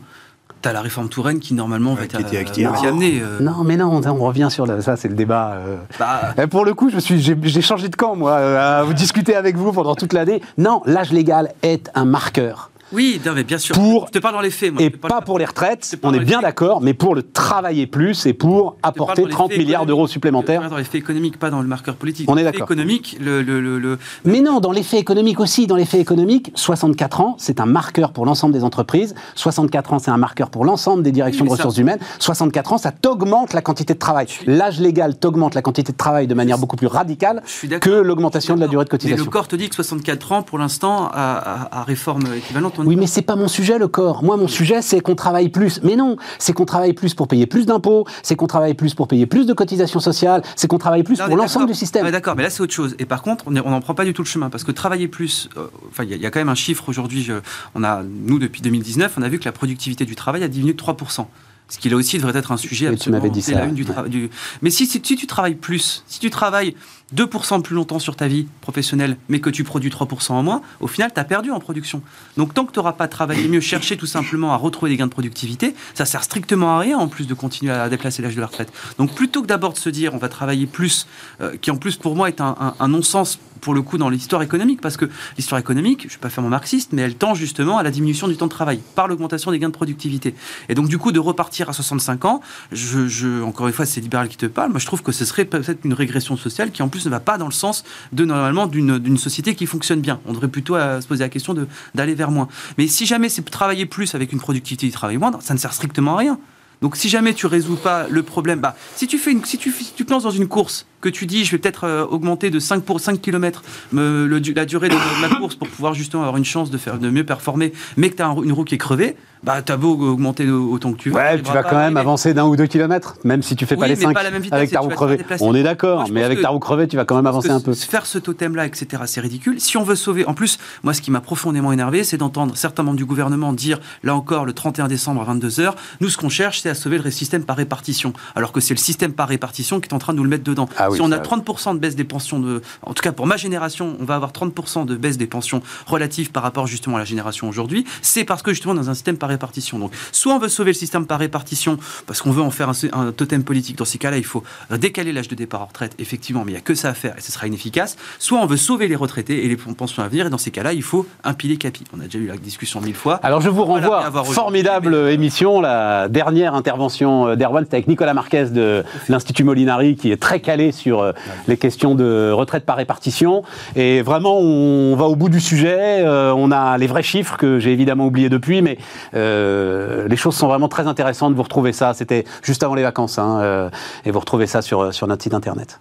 T'as la réforme Touraine qui normalement va être amenée. Euh. Non, mais non, on, revient sur ça, c'est le débat. Euh. Bah. pour le coup, je suis, j'ai changé de camp moi, euh, à vous discuter avec vous pendant toute l'année. Non, l'âge légal est un marqueur. Oui, mais bien sûr. Pour, je te parle dans les faits. Moi. Et pas pour les retraites, on est bien d'accord, mais pour le travailler plus et pour apporter 30 milliards d'euros supplémentaires. Dans les faits économiques, pas dans le marqueur politique. On est d'accord. économique, le, le, le, Mais non, dans les faits économiques aussi. Dans les faits économiques, 64 ans, c'est un marqueur pour l'ensemble des entreprises. 64 ans, c'est un marqueur pour l'ensemble des directions de ressources humaines. 64 ans, ça t'augmente la quantité de travail. L'âge légal t'augmente la quantité de travail de manière beaucoup plus radicale que l'augmentation de la durée de cotisation. Mais le corps te dit que 64 ans, pour l'instant, à, à réforme équivalente, Oui, mais c'est pas mon sujet le corps. Moi, mon sujet, c'est qu'on travaille plus. Mais non, c'est qu'on travaille plus pour payer plus d'impôts, c'est qu'on travaille plus pour payer plus de cotisations sociales, c'est qu'on travaille plus pour l'ensemble du système. D'accord, mais là c'est autre chose. Et par contre, on n'en prend pas du tout le chemin parce que travailler plus. Euh, enfin, il y, a quand même un chiffre aujourd'hui. On a, nous, depuis 2019, on a vu que la productivité du travail a diminué de 3% ce qui là aussi devrait être un sujet absolument. Tu m'avais dit ça. du Mais si, si, tu travailles plus, si tu travailles 2% plus longtemps sur ta vie professionnelle, mais que tu produis 3% en moins, au final, tu as perdu en production. Donc, tant que tu n'auras pas travaillé mieux, cherché tout simplement à retrouver des gains de productivité, ça sert strictement à rien en plus de continuer à déplacer l'âge de la retraite. Donc, plutôt que d'abord de se dire on va travailler plus, euh, qui en plus pour moi est un, un non-sens pour le coup dans l'histoire économique, parce que l'histoire économique, je ne vais pas faire mon marxiste, mais elle tend justement à la diminution du temps de travail par l'augmentation des gains de productivité. Et donc, du coup, de repartir à 65 ans, je, encore une fois, c'est libéral qui te parle, moi je trouve que ce serait peut-être une régression sociale qui en plus ne va pas dans le sens de normalement d'une société qui fonctionne bien. On devrait plutôt euh, se poser la question d'aller vers moins. Mais si jamais c'est travailler plus avec une productivité du travail moindre, ça ne sert strictement à rien. Donc si jamais tu résous pas le problème, bah, si tu fais si tu, si tu te lances dans une course que tu dis je vais peut-être euh, augmenter de 5 pour 5 km me, le, la durée de, ma course pour pouvoir justement avoir une chance de faire de mieux performer, mais que tu as une roue qui est crevée, bah as beau augmenter autant que tu veux. Ouais, tu vas quand même avancer d'un ou deux kilomètres, même si tu fais pas les 5 avec ta roue crevée. On est d'accord, mais avec ta roue crevée, tu vas quand même avancer un peu. Faire ce totem-là, etc., c'est ridicule. Si on veut sauver, en plus, moi ce qui m'a profondément énervé, c'est d'entendre certains membres du gouvernement dire, là encore, le 31 décembre à 22h, nous ce qu'on cherche, c'est à sauver le système par répartition. Alors que c'est le système par répartition qui est en train de nous le mettre dedans. Ah si on a 30% de baisse des pensions, de, en tout cas pour ma génération, on va avoir 30% de baisse des pensions relatives par rapport justement à la génération aujourd'hui, c'est parce que justement dans un système par répartition. Donc soit on veut sauver le système par répartition parce qu'on veut en faire un, totem politique. Dans ces cas-là, il faut décaler l'âge de départ en retraite, effectivement, mais il n'y a que ça à faire et ce sera inefficace. Soit on veut sauver les retraités et les pensions à venir et dans ces cas-là, il faut un pilier capi. On a déjà eu la discussion mille fois. Alors je vous renvoie, formidable émission, la dernière intervention euh, d'Erwan, c'était avec Nicolas Marquez de l'Institut Molinari qui est très calé sur euh, les questions de retraite par répartition. Et vraiment, on va au bout du sujet. Euh, on a les vrais chiffres que j'ai évidemment oubliés depuis, mais euh, les choses sont vraiment très intéressantes. Vous retrouvez ça, c'était juste avant les vacances, hein, et vous retrouvez ça sur, sur notre site internet.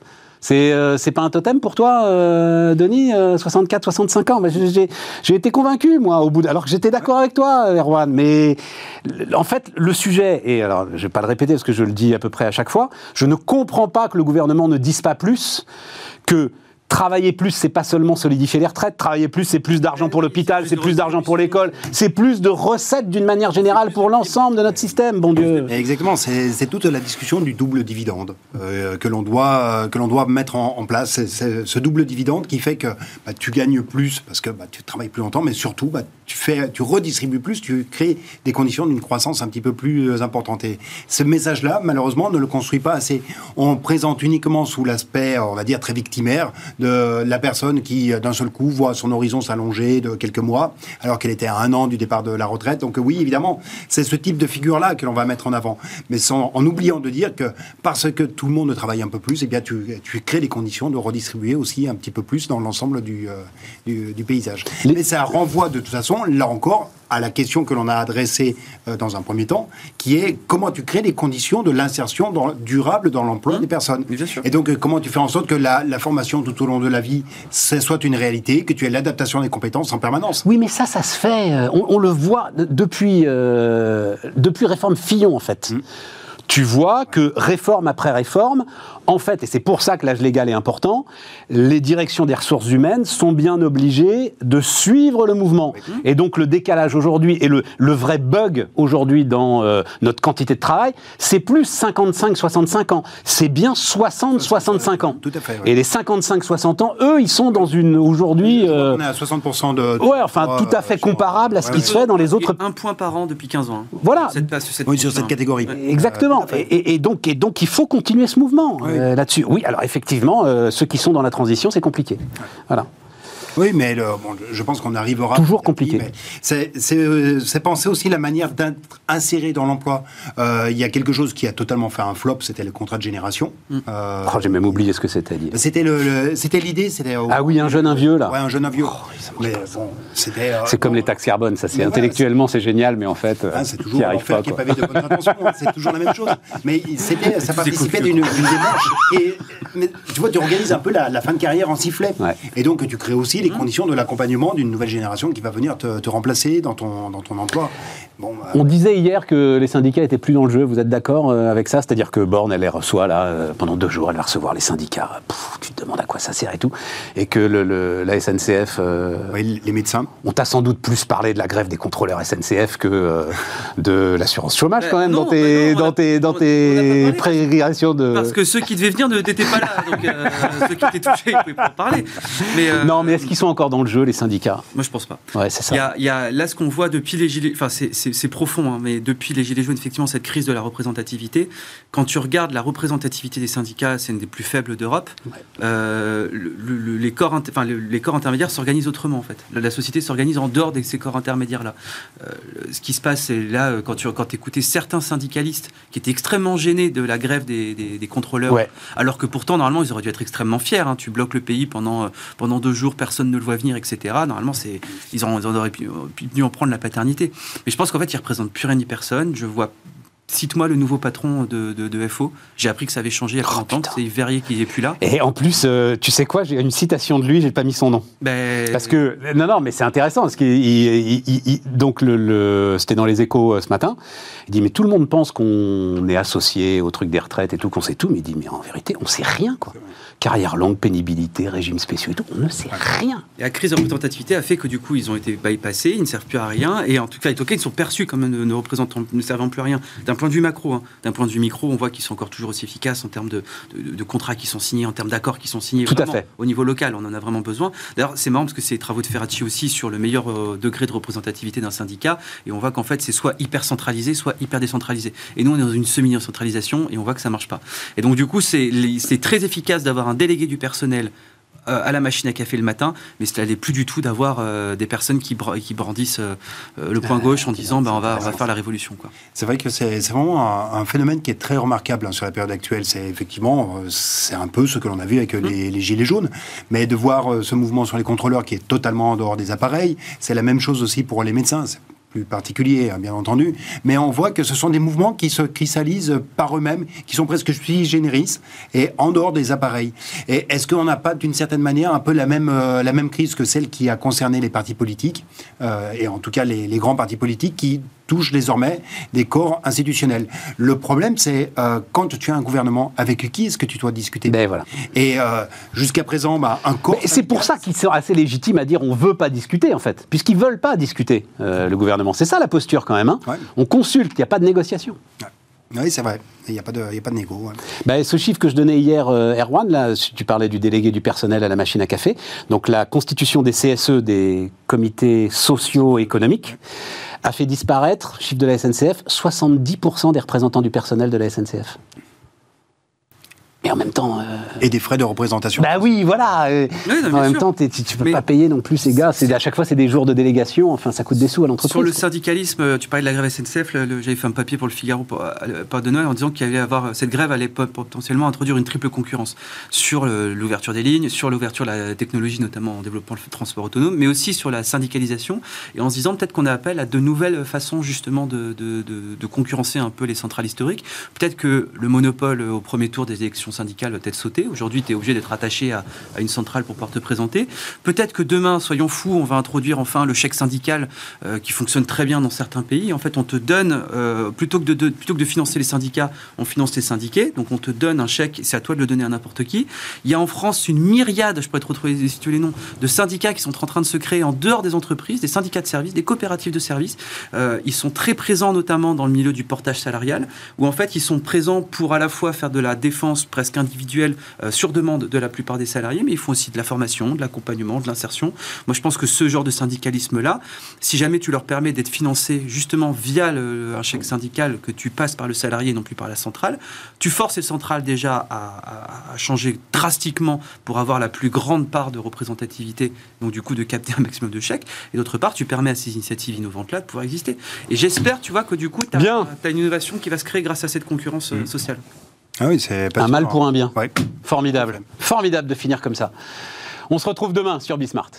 C'est euh, pas un totem pour toi, Denis 64, 65 ans? J'ai été convaincu, moi, au bout de... Alors que j'étais d'accord avec toi, Erwan, mais en fait, le sujet, et alors je vais pas le répéter parce que je le dis à peu près à chaque fois, je ne comprends pas que le gouvernement ne dise pas plus que Travailler plus, c'est pas seulement solidifier les retraites. Travailler plus, c'est plus d'argent pour l'hôpital, c'est plus d'argent pour l'école, c'est plus de recettes d'une manière générale pour l'ensemble de notre système, bon Dieu. Exactement, c'est toute la discussion du double dividende euh, que l'on doit, que doit mettre en, place. C'est ce double dividende qui fait que bah, tu gagnes plus parce que bah, tu travailles plus longtemps, mais surtout bah, tu, tu redistribues plus, tu crées des conditions d'une croissance un petit peu plus euh, importante. Et ce message-là, malheureusement, ne le construit pas assez. On présente uniquement sous l'aspect, on va dire, très victimaire de la personne qui, d'un seul coup, voit son horizon s'allonger de quelques mois, alors qu'elle était à un an du départ de la retraite. Donc oui, évidemment, c'est ce type de figure-là que l'on va mettre en avant. Mais sans, en oubliant de dire que parce que tout le monde travaille un peu plus, eh bien, tu, tu crées les conditions de redistribuer aussi un petit peu plus dans l'ensemble du, euh, du, paysage. Mais ça renvoie de toute façon, là encore, à la question que l'on a adressée euh, dans un premier temps, qui est comment tu crées les conditions de l'insertion durable dans l'emploi mmh. des personnes. Et donc, euh, comment tu fais en sorte que la, formation tout au long de la vie, soit une réalité, que tu aies l'adaptation des compétences en permanence? Oui, mais ça, ça se fait. Euh, on, le voit depuis, depuis réforme Fillon, en fait. Mmh. Tu vois que réforme après réforme, en fait, et c'est pour ça que l'âge légal est important, les directions des ressources humaines sont bien obligées de suivre le mouvement. Et donc le décalage aujourd'hui et le, le, vrai bug aujourd'hui dans euh, notre quantité de travail, c'est plus 55-65 ans. C'est bien 60-65 ans. Tout à fait. Et les 55-60 ans, eux, ils sont dans une aujourd'hui. Euh, on est à 60% de. Ouais, enfin tout à fait comparable à ce qui se fait dans les autres. Un point par an depuis 15 ans. Hein. Voilà. oui, sur cette catégorie. Exactement. Et, donc, et donc il faut continuer ce mouvement. Euh, là-dessus. Oui, alors effectivement, euh, ceux qui sont dans la transition, c'est compliqué. Voilà. Oui, mais je pense qu'on arrivera. Toujours compliqué. C'est penser aussi la manière d'être inséré dans l'emploi. Euh, il y a quelque chose qui a totalement fait un flop, c'était le contrat de génération. Mm. Euh, oh, J'ai même oublié ce que c'était. C'était le, c'était l'idée, c'était. Ah oui, un jeune, un vieux là. Ouais, un jeune, un vieux. Oh, mais bon, c'était. Euh, c'est comme les taxes carbone, ça. C'est intellectuellement, c'est génial, mais en fait, ah, c'est toujours arrive pas. Qui est de bonne intention, hein, c'est toujours la même chose. Mais c'était, ça participait d'une démarche. Et mais, tu vois, tu organises un peu la, fin de carrière en sifflet. Et donc, tu crées aussi les conditions de l'accompagnement d'une nouvelle génération qui va venir te, remplacer dans ton, dans ton emploi. Bon, bah, On disait hier que les syndicats étaient plus dans le jeu. Vous êtes d'accord euh, avec ça? C'est-à-dire que Borne, elle les reçoit là euh, pendant deux jours, elle va recevoir les syndicats. tu te demandes à quoi ça sert et tout. Et que le, la SNCF. oui, les médecins. On t'a sans doute plus parlé de la grève des contrôleurs SNCF que de l'assurance chômage quand même dans tes, dans tes, dans tes prégressions de. Parce que ceux qui devaient venir n'étaient pas là. Donc ceux qui étaient touchés, ils pouvaient pas en parler. Mais, non, mais est-ce qu'ils sont encore dans le jeu, les syndicats? Moi, je pense pas. Ouais, c'est ça. Il y, a, là ce qu'on voit depuis les gilets, enfin c'est profond, hein, mais depuis les gilets jaunes, effectivement, cette crise de la représentativité. Quand tu regardes la représentativité des syndicats, c'est une des plus faibles d'Europe. Euh, les corps, enfin les corps intermédiaires s'organisent autrement en fait. La, société s'organise en dehors de ces corps intermédiaires là. Euh, ce qui se passe, c'est là euh, quand tu quand écoutais certains syndicalistes qui étaient extrêmement gênés de la grève des, des, contrôleurs, alors que pourtant normalement ils auraient dû être extrêmement fiers. Hein. Tu bloques le pays pendant pendant deux jours, personne ne le voit venir, etc. Normalement, c'est ils, ils auraient pu, pu, en prendre la paternité. Mais je pense qu'en fait, ils représentent plus rien ni personne. Je vois Cite-moi le nouveau patron de, de, FO. J'ai appris que ça avait changé il y a 30 ans, c'est Verrier qui n'est plus là. Et en plus, euh, tu sais quoi, j'ai une citation de lui, j'ai pas mis son nom. Ben... Parce que, non, non, mais c'est intéressant, parce qu'il, donc le, c'était dans les échos euh, ce matin, il dit, mais tout le monde pense qu'on est associé au truc des retraites et tout, qu'on sait tout, mais il dit, mais en vérité, on sait rien, quoi. Carrière longue, pénibilité, régime spéciaux et tout, on ne sait rien. Et la crise de représentativité a fait que du coup, ils ont été bypassés, ils ne servent plus à rien, et en tout cas, ils sont perçus comme ne, représentant, ne servant plus à rien. D'un point de vue macro, hein. d'un point de vue micro, on voit qu'ils sont encore toujours aussi efficaces en termes de, contrats qui sont signés, en termes d'accords qui sont signés. Tout à fait. Au niveau local, on en a vraiment besoin. D'ailleurs, c'est marrant parce que c'est les travaux de Ferracci aussi sur le meilleur euh, degré de représentativité d'un syndicat, et on voit qu'en fait, c'est soit hyper centralisé, soit hyper décentralisé. Et nous, on est dans une semi-centralisation, et on voit que ça marche pas. Et donc, du coup, c'est très efficace d'avoir un délégué du personnel à la machine à café le matin, mais ce n'est plus du tout d'avoir euh, des personnes qui, qui brandissent euh, le point gauche en disant ben, on, va, on va faire la révolution. C'est vrai que c'est vraiment un, phénomène qui est très remarquable hein, sur la période actuelle. C'est effectivement, c'est un peu ce que l'on a vu avec mmh. les, les, Gilets jaunes, mais de voir ce mouvement sur les contrôleurs qui est totalement en dehors des appareils, c'est la même chose aussi pour les médecins particulier, hein, bien entendu, mais on voit que ce sont des mouvements qui se cristallisent par eux-mêmes, qui sont presque sui generis et en dehors des appareils. Et est-ce qu'on n'a pas d'une certaine manière un peu la même, euh, crise que celle qui a concerné les partis politiques, euh, et en tout cas les grands partis politiques qui touche désormais des corps institutionnels. Le problème, c'est euh, quand tu as un gouvernement, avec qui est-ce que tu dois discuter? Ben, voilà. Et euh, jusqu'à présent, bah, un corps. C'est pour ça qu'il serait assez légitime à dire on veut pas discuter, en fait, puisqu'ils veulent pas discuter, euh, le gouvernement. C'est ça la posture, quand même. Hein. On consulte, il n'y a pas de négociation. Oui, c'est vrai. Il n'y a, pas de, a pas de négo. Ben, ce chiffre que je donnais hier, Erwan, là, tu parlais du délégué du personnel à la machine à café. Donc, la constitution des CSE, des comités socio-économiques a fait disparaître, chiffre de la SNCF, 70% des représentants du personnel de la SNCF. Mais en même temps. Euh, Et des frais de représentation. Bah oui, voilà. Euh, en même temps, tu ne peux pas payer non plus ces gars. À chaque fois, c'est des jours de délégation. Enfin, ça coûte des sous à l'entreprise. Sur le syndicalisme, euh, tu parlais de la grève SNCF. J'avais fait un papier pour le Figaro par de Noël en disant qu'il allait avoir cette grève allait potentiellement introduire une triple concurrence sur l'ouverture des lignes, sur l'ouverture de la technologie, notamment en développant le transport autonome, mais aussi sur la syndicalisation. Et en se disant peut-être qu'on a appel à de nouvelles façons justement de, de, de concurrencer un peu les centrales historiques. Peut-être que le monopole au premier tour des élections syndicale va être sauté. Aujourd'hui, tu es obligé d'être attaché à, une centrale pour pouvoir te présenter. Peut-être que demain, soyons fous, on va introduire enfin le chèque syndical euh, qui fonctionne très bien dans certains pays. En fait, on te donne, euh, plutôt, que de, plutôt que de financer les syndicats, on finance les syndiqués. Donc, on te donne un chèque, c'est à toi de le donner à n'importe qui. Il y a en France une myriade, je pourrais te retrouver les noms, de syndicats qui sont en train de se créer en dehors des entreprises, des syndicats de services, des coopératives de services. Euh, ils sont très présents notamment dans le milieu du portage salarial, où en fait, ils sont présents pour à la fois faire de la défense presque individuelle euh, sur demande de la plupart des salariés, mais ils font aussi de la formation, de l'accompagnement, de l'insertion. Moi, je pense que ce genre de syndicalisme-là, si jamais tu leur permets d'être financés justement via un chèque syndical que tu passes par le salarié, non plus par la centrale, tu forces les centrales déjà à, à changer drastiquement pour avoir la plus grande part de représentativité, donc du coup de capter un maximum de chèques, et d'autre part, tu permets à ces initiatives innovantes-là de pouvoir exister. Et j'espère, tu vois, que du coup, tu as, as, une innovation qui va se créer grâce à cette concurrence euh, mmh. sociale. Ah oui, c'est un mal pour un bien. Formidable. Formidable de finir comme ça. On se retrouve demain sur Bismart.